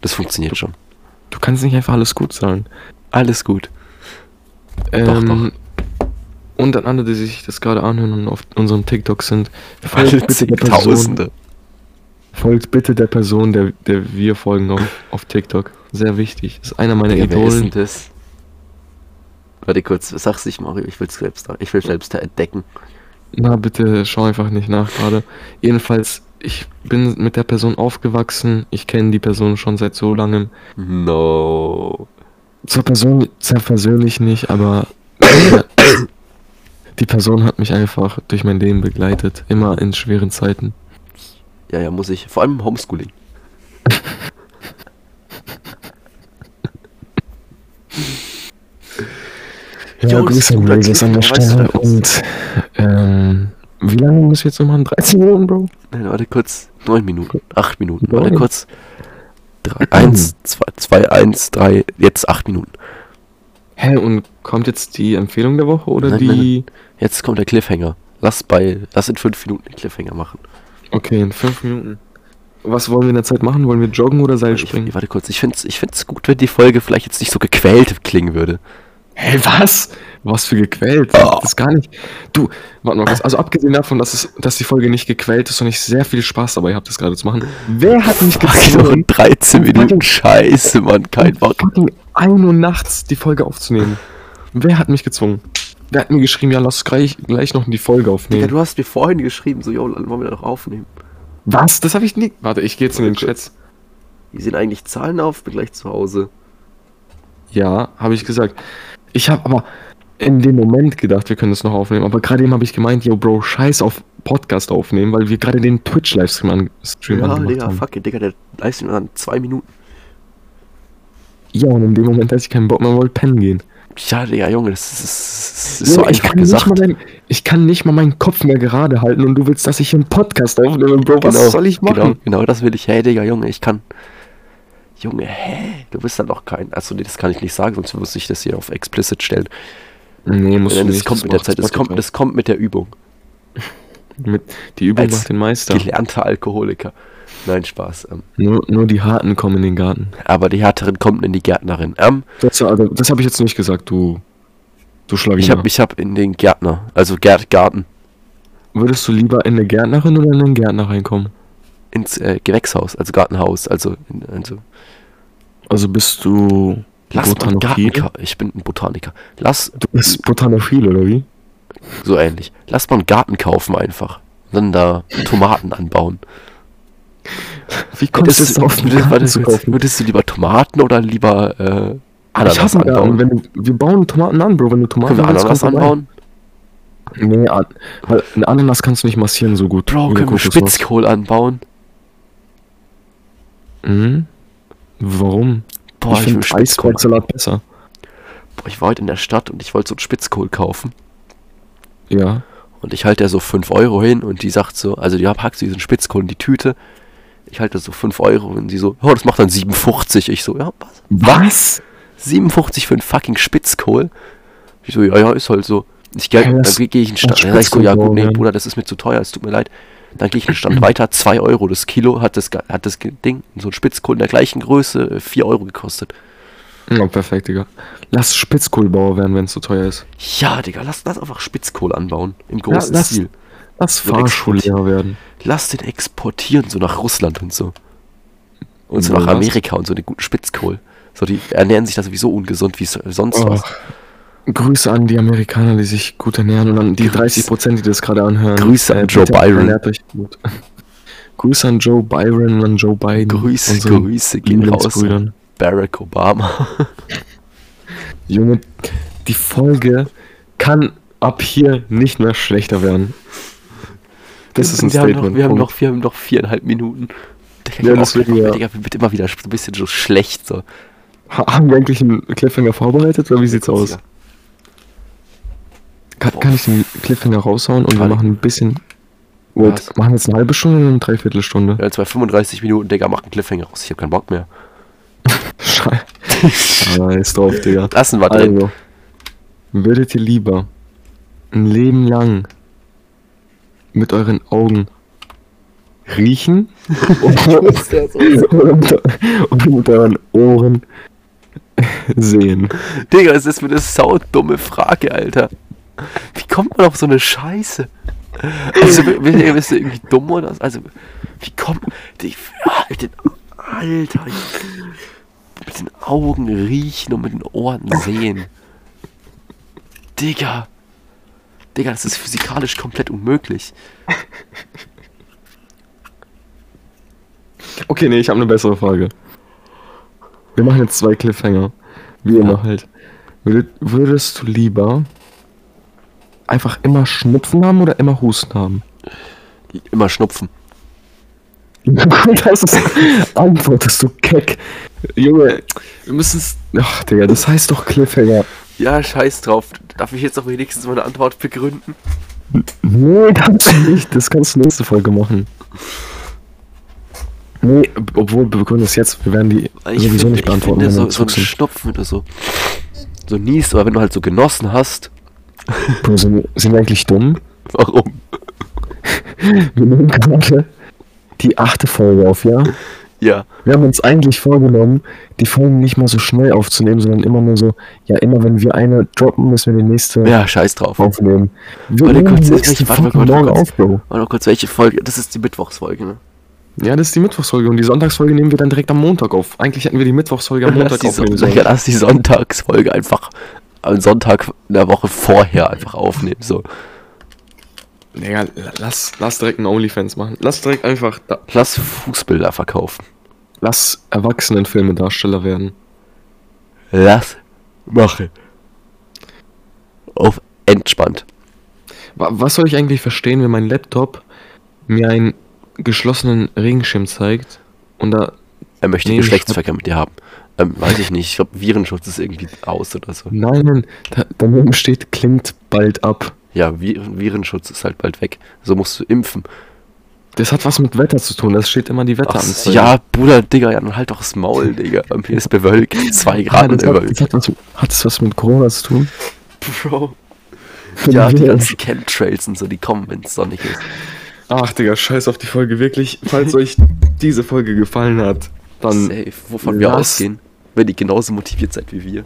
S2: Das funktioniert schon.
S1: Du kannst nicht einfach alles gut sagen.
S2: Alles gut.
S1: Ähm, Und an alle, die sich das gerade anhören und auf unserem TikTok sind, folgt bitte der Person, folgt bitte der Person, der, der wir folgen auf, auf TikTok. Sehr wichtig. Das ist einer meiner
S2: Ja, wer ist denn
S1: Idolen.
S2: das? Warte kurz, sag's nicht, Mario, ich will's selbst, ich will selbst entdecken.
S1: Na, bitte schau einfach nicht nach gerade. Jedenfalls, ich bin mit der Person aufgewachsen. Ich kenne die Person schon seit so langem.
S2: No.
S1: Zur Person sehr persönlich nicht, aber die Person hat mich einfach durch mein Leben begleitet. Immer in schweren Zeiten.
S2: Ja, ja, muss ich. Vor allem Homeschooling.
S1: Ja,
S2: ist
S1: Grüße an an der Stelle. Und ähm, wie lange muss ich jetzt noch machen? 13 Minuten, Bro?
S2: Nein, warte kurz. Neun Minuten. Acht Minuten.
S1: Neun.
S2: Warte kurz. Drei, eins, zwei, zwei, eins, drei, jetzt acht Minuten.
S1: Hä, und kommt jetzt die Empfehlung der Woche oder
S2: Nein,
S1: die.
S2: nein, Jetzt kommt der Cliffhanger. Lass bei, lass in fünf Minuten den Cliffhanger machen.
S1: Okay, in 5 Minuten. Was wollen wir in der Zeit machen? Wollen wir joggen oder Seil
S2: Ich,
S1: springen?
S2: warte kurz, ich find's, ich find's gut, wenn die Folge vielleicht jetzt nicht so gequält klingen würde.
S1: Hä, was? Was für gequält?
S2: Oh.
S1: Das ist gar nicht. Du, warte mal kurz. Also abgesehen davon, dass, es, dass die Folge nicht gequält ist und ich sehr viel Spaß dabei habe, das gerade zu machen. Wer hat mich gezwungen,
S2: 13 Minuten Scheiße, Mann, kein Bock.
S1: fucking 1 Uhr nachts die Folge aufzunehmen? Wer hat mich gezwungen? Wer hat mir geschrieben, ja, lass gleich, gleich noch die Folge
S2: Digga,
S1: aufnehmen?
S2: du hast mir vorhin geschrieben, so, yo, dann wollen wir doch aufnehmen.
S1: Was? Das habe ich nie. Warte, ich gehe jetzt in den Chat.
S2: Wie sehen eigentlich Zahlen auf? Bin gleich zu Hause.
S1: Ja, habe ich gesagt. Ich habe aber in dem Moment gedacht, wir können das noch aufnehmen. Aber gerade eben habe ich gemeint, yo, Bro, scheiß auf Podcast aufnehmen, weil wir gerade den Twitch-Livestream an, Stream
S2: Ja, Digga,
S1: haben.
S2: fuck it, Digga, der Livestream dann zwei Minuten.
S1: Ja, und in dem Moment, als ich keinen Bock mehr wollte, pennen gehen.
S2: Ja, Digga, Junge, das ist, das ist so
S1: Junge, ich,
S2: einfach
S1: kann nicht
S2: gesagt.
S1: mal mein, ich kann nicht mal meinen Kopf mehr gerade halten und du willst, dass ich einen Podcast aufnehme, Bro. Was
S2: Genau,
S1: soll ich machen?
S2: Genau, genau, das will ich. Hey, Digga, Junge, ich kann. Junge, hä? Du bist dann doch kein. Achso, nee, das kann ich nicht sagen, sonst muss ich das hier auf explicit stellen.
S1: Nee, musst
S2: Denn
S1: du
S2: das
S1: nicht.
S2: kommt mit der Zeit, das kommt,
S1: Spotify.
S2: das kommt mit der Übung. [laughs]
S1: mit, die Übung
S2: Als
S1: macht den Meister.
S2: Gelernter Alkoholiker. Nein, Spaß. Ähm,
S1: Nur, nur die Harten kommen in den Garten.
S2: aber die Härteren kommen in die Gärtnerin. Ähm,
S1: Das, also, das habe ich jetzt nicht gesagt, du. Du Schlawiner.
S2: ich hab, ich hab in den Gärtner, also Gärt, Garten,
S1: Würdest du lieber in eine Gärtnerin oder in einen Gärtner reinkommen?
S2: ins äh, Gewächshaus, also Gartenhaus, also, in, also
S1: Also bist du
S2: Lass? Garten, ich bin ein Botaniker. Lass,
S1: Du bist Botanophil, oder wie?
S2: so ähnlich. Lass mal einen Garten kaufen einfach. Dann da Tomaten anbauen.
S1: Wie kommst du jetzt auf den
S2: würdest,
S1: Garten zu kaufen?
S2: würdest du lieber Tomaten oder lieber äh,
S1: Ich
S2: Ananas
S1: Garten.
S2: anbauen?
S1: Wenn du, wir bauen Tomaten an, Bro. Wenn du Tomaten
S2: Können wir Ananas anbauen?
S1: Nee, an, weil eine Ananas kannst du nicht massieren so gut.
S2: Bro, können wir. Spitzkohl anbauen?
S1: Mhm. Warum?
S2: Boah,
S1: ich
S2: ich,
S1: finde. Eisbergsalat besser.
S2: Boah, ich war heute in der Stadt und ich wollte so einen Spitzkohl kaufen.
S1: Ja.
S2: Und ich halte da so 5 Euro hin und die sagt so, also die packt diesen Spitzkohl in die Tüte. Ich halte so 5 Euro und sie so, oh, das macht dann 57. Ich so, ja, was?
S1: Was?
S2: 57 für einen fucking Spitzkohl? Ich so, ja, ja, ist halt so. Ich gehe
S1: Hey,
S2: dann gehe ich in den Stadt. Sag ich so, ja gut, nee,
S1: Spitzkohl,
S2: Bruder, das ist mir zu teuer, es tut mir leid. Dann gehe ich einen Stand weiter, 2 Euro das Kilo hat das, hat das Ding, so ein Spitzkohl in der gleichen Größe, 4 Euro gekostet.
S1: Ja, perfekt, Digga. Lass Spitzkohlbauer werden, wenn es so teuer ist.
S2: Ja, Digga, lass, lass einfach Spitzkohl anbauen. Im großen
S1: lass-
S2: Stil.
S1: Lass Fahrschullehrer werden.
S2: Lass den exportieren, so nach Russland und so. Und so
S1: Ja,
S2: nach
S1: was?
S2: Amerika und so den guten Spitzkohl. So, die ernähren sich da sowieso ungesund wie so- sonst
S1: Oh.
S2: was.
S1: Grüße an die Amerikaner, die sich gut ernähren und an die
S2: Grüße.
S1: 30 Prozent, die das gerade anhören.
S2: Grüße an Joe
S1: bitte
S2: Byron.
S1: gut. Grüße an Joe Byron und an Joe Biden.
S2: Grüße, Grüße gehen raus. an. Barack Obama. [laughs]
S1: Junge, die Folge kann ab hier nicht mehr schlechter werden. Das ist ein
S2: wir haben, noch,
S1: Statement.
S2: wir, haben noch, wir haben noch viereinhalb Minuten. Digga,
S1: Ja, deswegen, ja.
S2: Digga, wird immer wieder so ein bisschen so schlecht. So.
S1: Ha- Haben wir eigentlich einen Cliffhanger vorbereitet oder wie sieht's aus? Kann, kann ich den Cliffhanger raushauen und wir machen ein bisschen. Wait, machen jetzt eine halbe Stunde oder eine Dreiviertelstunde?
S2: Ja, zwei 35 Minuten, Digga, mach einen Cliffhanger raus. Ich hab keinen Bock mehr. [laughs]
S1: Scheiße. Ist drauf, Digga. [laughs]
S2: Lassen wir drin.
S1: Also, würdet ihr lieber ein Leben lang mit euren Augen riechen [laughs] oder, mit, euren Ohren sehen?
S2: Digga, das ist mir eine saudumme Frage, Alter. Wie kommt man auf so eine Scheiße? Also, bist du irgendwie dumm oder was? Also, wie kommt. Die, ja, mit den, Alter, ich, mit den Augen riechen und mit den Ohren sehen. Digga. Digga, das ist physikalisch komplett unmöglich.
S1: Okay, nee, ich habe eine bessere Frage. Wir machen jetzt zwei Cliffhanger. Wie
S2: Ja.
S1: immer halt. Würdet, würdest du lieber einfach immer Schnupfen haben oder immer Husten haben?
S2: Immer schnupfen. [laughs]
S1: Das ist antwortest du keck. Junge, wir müssen es. Ach, Digga, das heißt doch Cliffhanger.
S2: Ja, scheiß drauf. Darf ich jetzt auch wenigstens meine Antwort begründen?
S1: Nee, kannst du nicht. Das kannst du nächste Folge machen. Nee, obwohl, wir begründen das jetzt. Wir werden die
S2: Ich
S1: sowieso
S2: finde,
S1: nicht
S2: ich
S1: beantworten.
S2: finde
S1: wenn wir
S2: so, so ein. Schnupfen oder so. So niest, aber wenn du halt so genossen hast,
S1: Bro, sind, wir- sind wir eigentlich dumm?
S2: warum?
S1: Wir nehmen gerade die achte Folge auf, ja?
S2: Ja.
S1: Wir haben uns eigentlich vorgenommen, die Folgen nicht mal so schnell aufzunehmen, sondern immer nur so, ja, immer wenn wir eine droppen, müssen wir die nächste
S2: Ja, scheiß drauf.
S1: aufnehmen. Wir
S2: Warte kurz,
S1: die nächste
S2: welche- warte warte
S1: morgen
S2: kurz.
S1: auf, Bro.
S2: Warte mal kurz, welche Folge? Das ist die Mittwochsfolge, ne?
S1: Ja, das ist die Mittwochsfolge und die Sonntagsfolge nehmen wir dann direkt am Montag auf. Eigentlich hätten wir die Mittwochsfolge am [laughs] Montag
S2: die,
S1: aufnehmen sollen. [laughs]
S2: lass die Sonntagsfolge einfach am Sonntag in der Woche vorher einfach aufnehmen. So.
S1: Naja, lass, lass direkt einen Onlyfans machen. Lass direkt einfach, da,
S2: Lass Fußbilder verkaufen.
S1: lass Erwachsenenfilme-Darsteller werden.
S2: Lass mache. Auf entspannt.
S1: Wa- Was soll ich eigentlich verstehen, wenn mein Laptop mir einen geschlossenen Regenschirm zeigt und da
S2: Er möchte Geschlechtsverkehr mit dir haben. Ähm, weiß ich nicht. Ich glaube, Virenschutz ist irgendwie aus oder so.
S1: Nein, nein, da, daneben steht, klingt bald ab.
S2: Ja, Viren Virenschutz ist halt bald weg. So musst du impfen.
S1: Das hat was mit Wetter zu tun, das steht immer die Wetteranzeige.
S2: ja, Bruder, Digga, ja, dann halt doch das Maul, Digga. Bei mir ist bewölkt. [laughs] Zwei
S1: ah,
S2: Grad und
S1: das hat, das hat, was, hat das was mit Corona zu tun?
S2: Bro. Ja, die ganzen Chemtrails und so, die kommen, wenn es sonnig ist.
S1: Ach, Digga, scheiß auf die Folge, wirklich. Falls [laughs] euch diese Folge gefallen hat, dann...
S2: Safe, wovon wir ausgehen, wenn ihr genauso motiviert seid wie wir.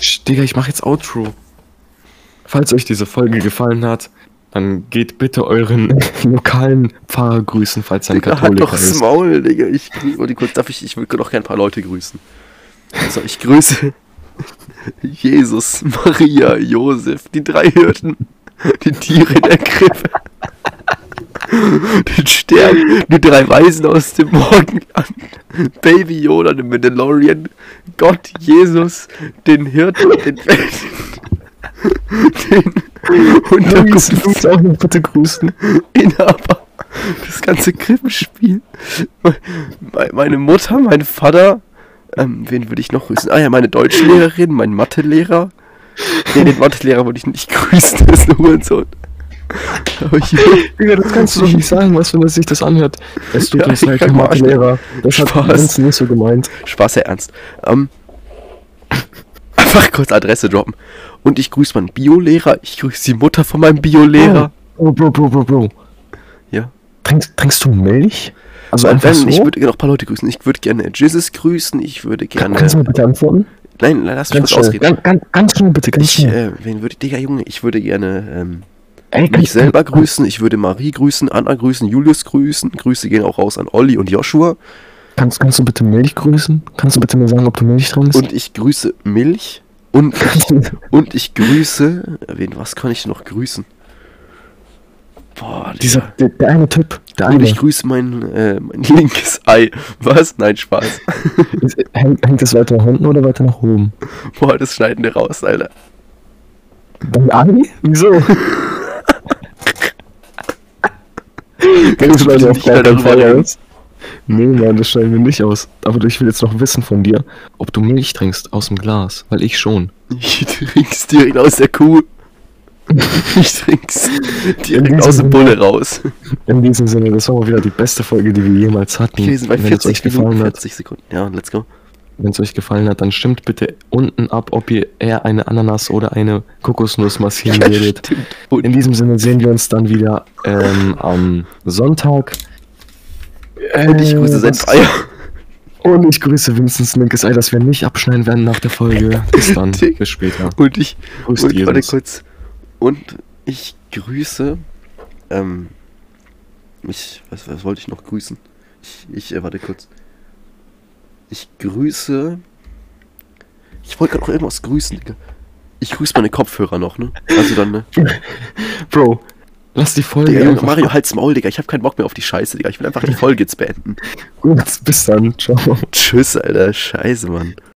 S1: Psst, Digga, ich mach jetzt Outro. Falls euch diese Folge gefallen hat, dann geht bitte euren [laughs] lokalen Pfarrer grüßen, falls er ein
S2: Digga, halt
S1: Katholiker
S2: doch das
S1: ist.
S2: Maul, Digga. Ich kurz, darf ich, ich will doch gerne ein paar Leute grüßen. Also, ich grüße [laughs] Jesus, Maria, Josef, die drei Hirten, die Tiere in der Krippe, [laughs] den Stern, die drei Weisen aus dem Morgenland, Baby Yoda, den Mandalorian, Gott, Jesus, den Hirten, den den
S1: Luis,
S2: Unterkunft.
S1: Auch noch bitte grüßen.
S2: Inhaber, das ganze Krippenspiel. Me- Meine Mutter, mein Vater, ähm, wen würde ich noch grüßen? Ah ja, meine Deutschlehrerin, mein Mathelehrer. Nee, den Mathelehrer würde ich nicht grüßen, [laughs] das ist ein Hurensohn. Aber ich,
S1: Digga, das kannst du doch nicht sagen, was wenn er sich das anhört. Es tut
S2: Ja,
S1: uns leid, Herr Mathelehrer. Das hat
S2: Spaß.
S1: uns nicht so gemeint.
S2: Spaß, sehr ernst. Ähm, einfach kurz Adresse droppen. Und ich grüße meinen Biolehrer, ich grüße die Mutter von meinem Biolehrer.
S1: Bro, Bro, Bro, Bro, Bro.
S2: Ja.
S1: Trinkst, trinkst du Milch?
S2: Also einfach so? Ich würde gerne noch ein paar Leute grüßen. Ich würde gerne Jesus grüßen. Ich würde gerne.
S1: Kannst du mir bitte antworten?
S2: Nein, lass mich
S1: Ganz
S2: kurz
S1: schnell.
S2: ausreden.
S1: Ganz, ganz, ganz schnell, bitte, ganz
S2: Ich,
S1: schnell.
S2: äh, wen würde ich, Digga, Junge, ich würde gerne ähm,
S1: Ey,
S2: mich selber grüßen. Ich würde Marie grüßen, Anna grüßen, Julius grüßen. Grüße gehen auch raus an Olli und Joshua.
S1: Kannst, kannst du bitte Milch grüßen? Kannst du bitte mir sagen, ob du Milch trinkst?
S2: Und ich grüße Milch. Und, [laughs] und ich grüße. Wen, was kann ich noch grüßen? Boah.
S1: Dieser, der, der eine Typ, der
S2: Und
S1: eine,
S2: ich grüße mein, äh, mein linkes Ei. Was? Nein, Spaß.
S1: Ist- hängt, hängt das weiter nach unten oder weiter nach oben?
S2: Boah, das schneiden wir raus, Alter.
S1: Dein Ei? Wieso? [laughs] [laughs]
S2: Du bitte nicht mehr darüber reden?
S1: aus? Nee, Mann, das schneiden wir nicht aus. Aber ich will jetzt noch wissen von dir, ob du Milch trinkst aus dem Glas, weil ich schon.
S2: Ich [laughs] trink's direkt aus der Kuh. [laughs] Ich trink's direkt aus dem
S1: Sinne-
S2: Bulle raus.
S1: In diesem Sinne, das war mal wieder die beste Folge, die wir jemals hatten.
S2: Wir sind bei
S1: Wenn es
S2: 40
S1: euch gefallen
S2: Minuten,
S1: hat,
S2: 40 Sekunden. Ja, let's go.
S1: Wenn es euch gefallen hat, dann stimmt bitte unten ab, ob ihr eher eine Ananas oder eine Kokosnuss massieren. [laughs]
S2: Und
S1: In diesem Sinne sehen wir uns dann wieder ähm, am Sonntag.
S2: Und ich grüße
S1: Äh,
S2: Senfeier.
S1: Und ich grüße Vincents linkes Ei, das wir nicht abschneiden werden nach der Folge. Bis dann. [laughs] Bis später.
S2: Und ich.
S1: Grüßt
S2: Und, warte kurz. Und ich grüße. Ähm. Ich. Was, was wollte ich noch grüßen? Ich. ich äh, warte kurz. Ich grüße. Ich wollte gerade noch irgendwas grüßen, Digga. Ich grüße meine Kopfhörer noch, ne? Also dann, ne? [laughs]
S1: Bro, lass die Folge
S2: Digga, Mario, halt's Maul, Digga. Ich hab keinen Bock mehr auf die Scheiße, Digga. Ich will einfach die Folge jetzt beenden. [laughs]
S1: gut. Bis dann. Ciao.
S2: Tschüss, Alter. Scheiße, Mann.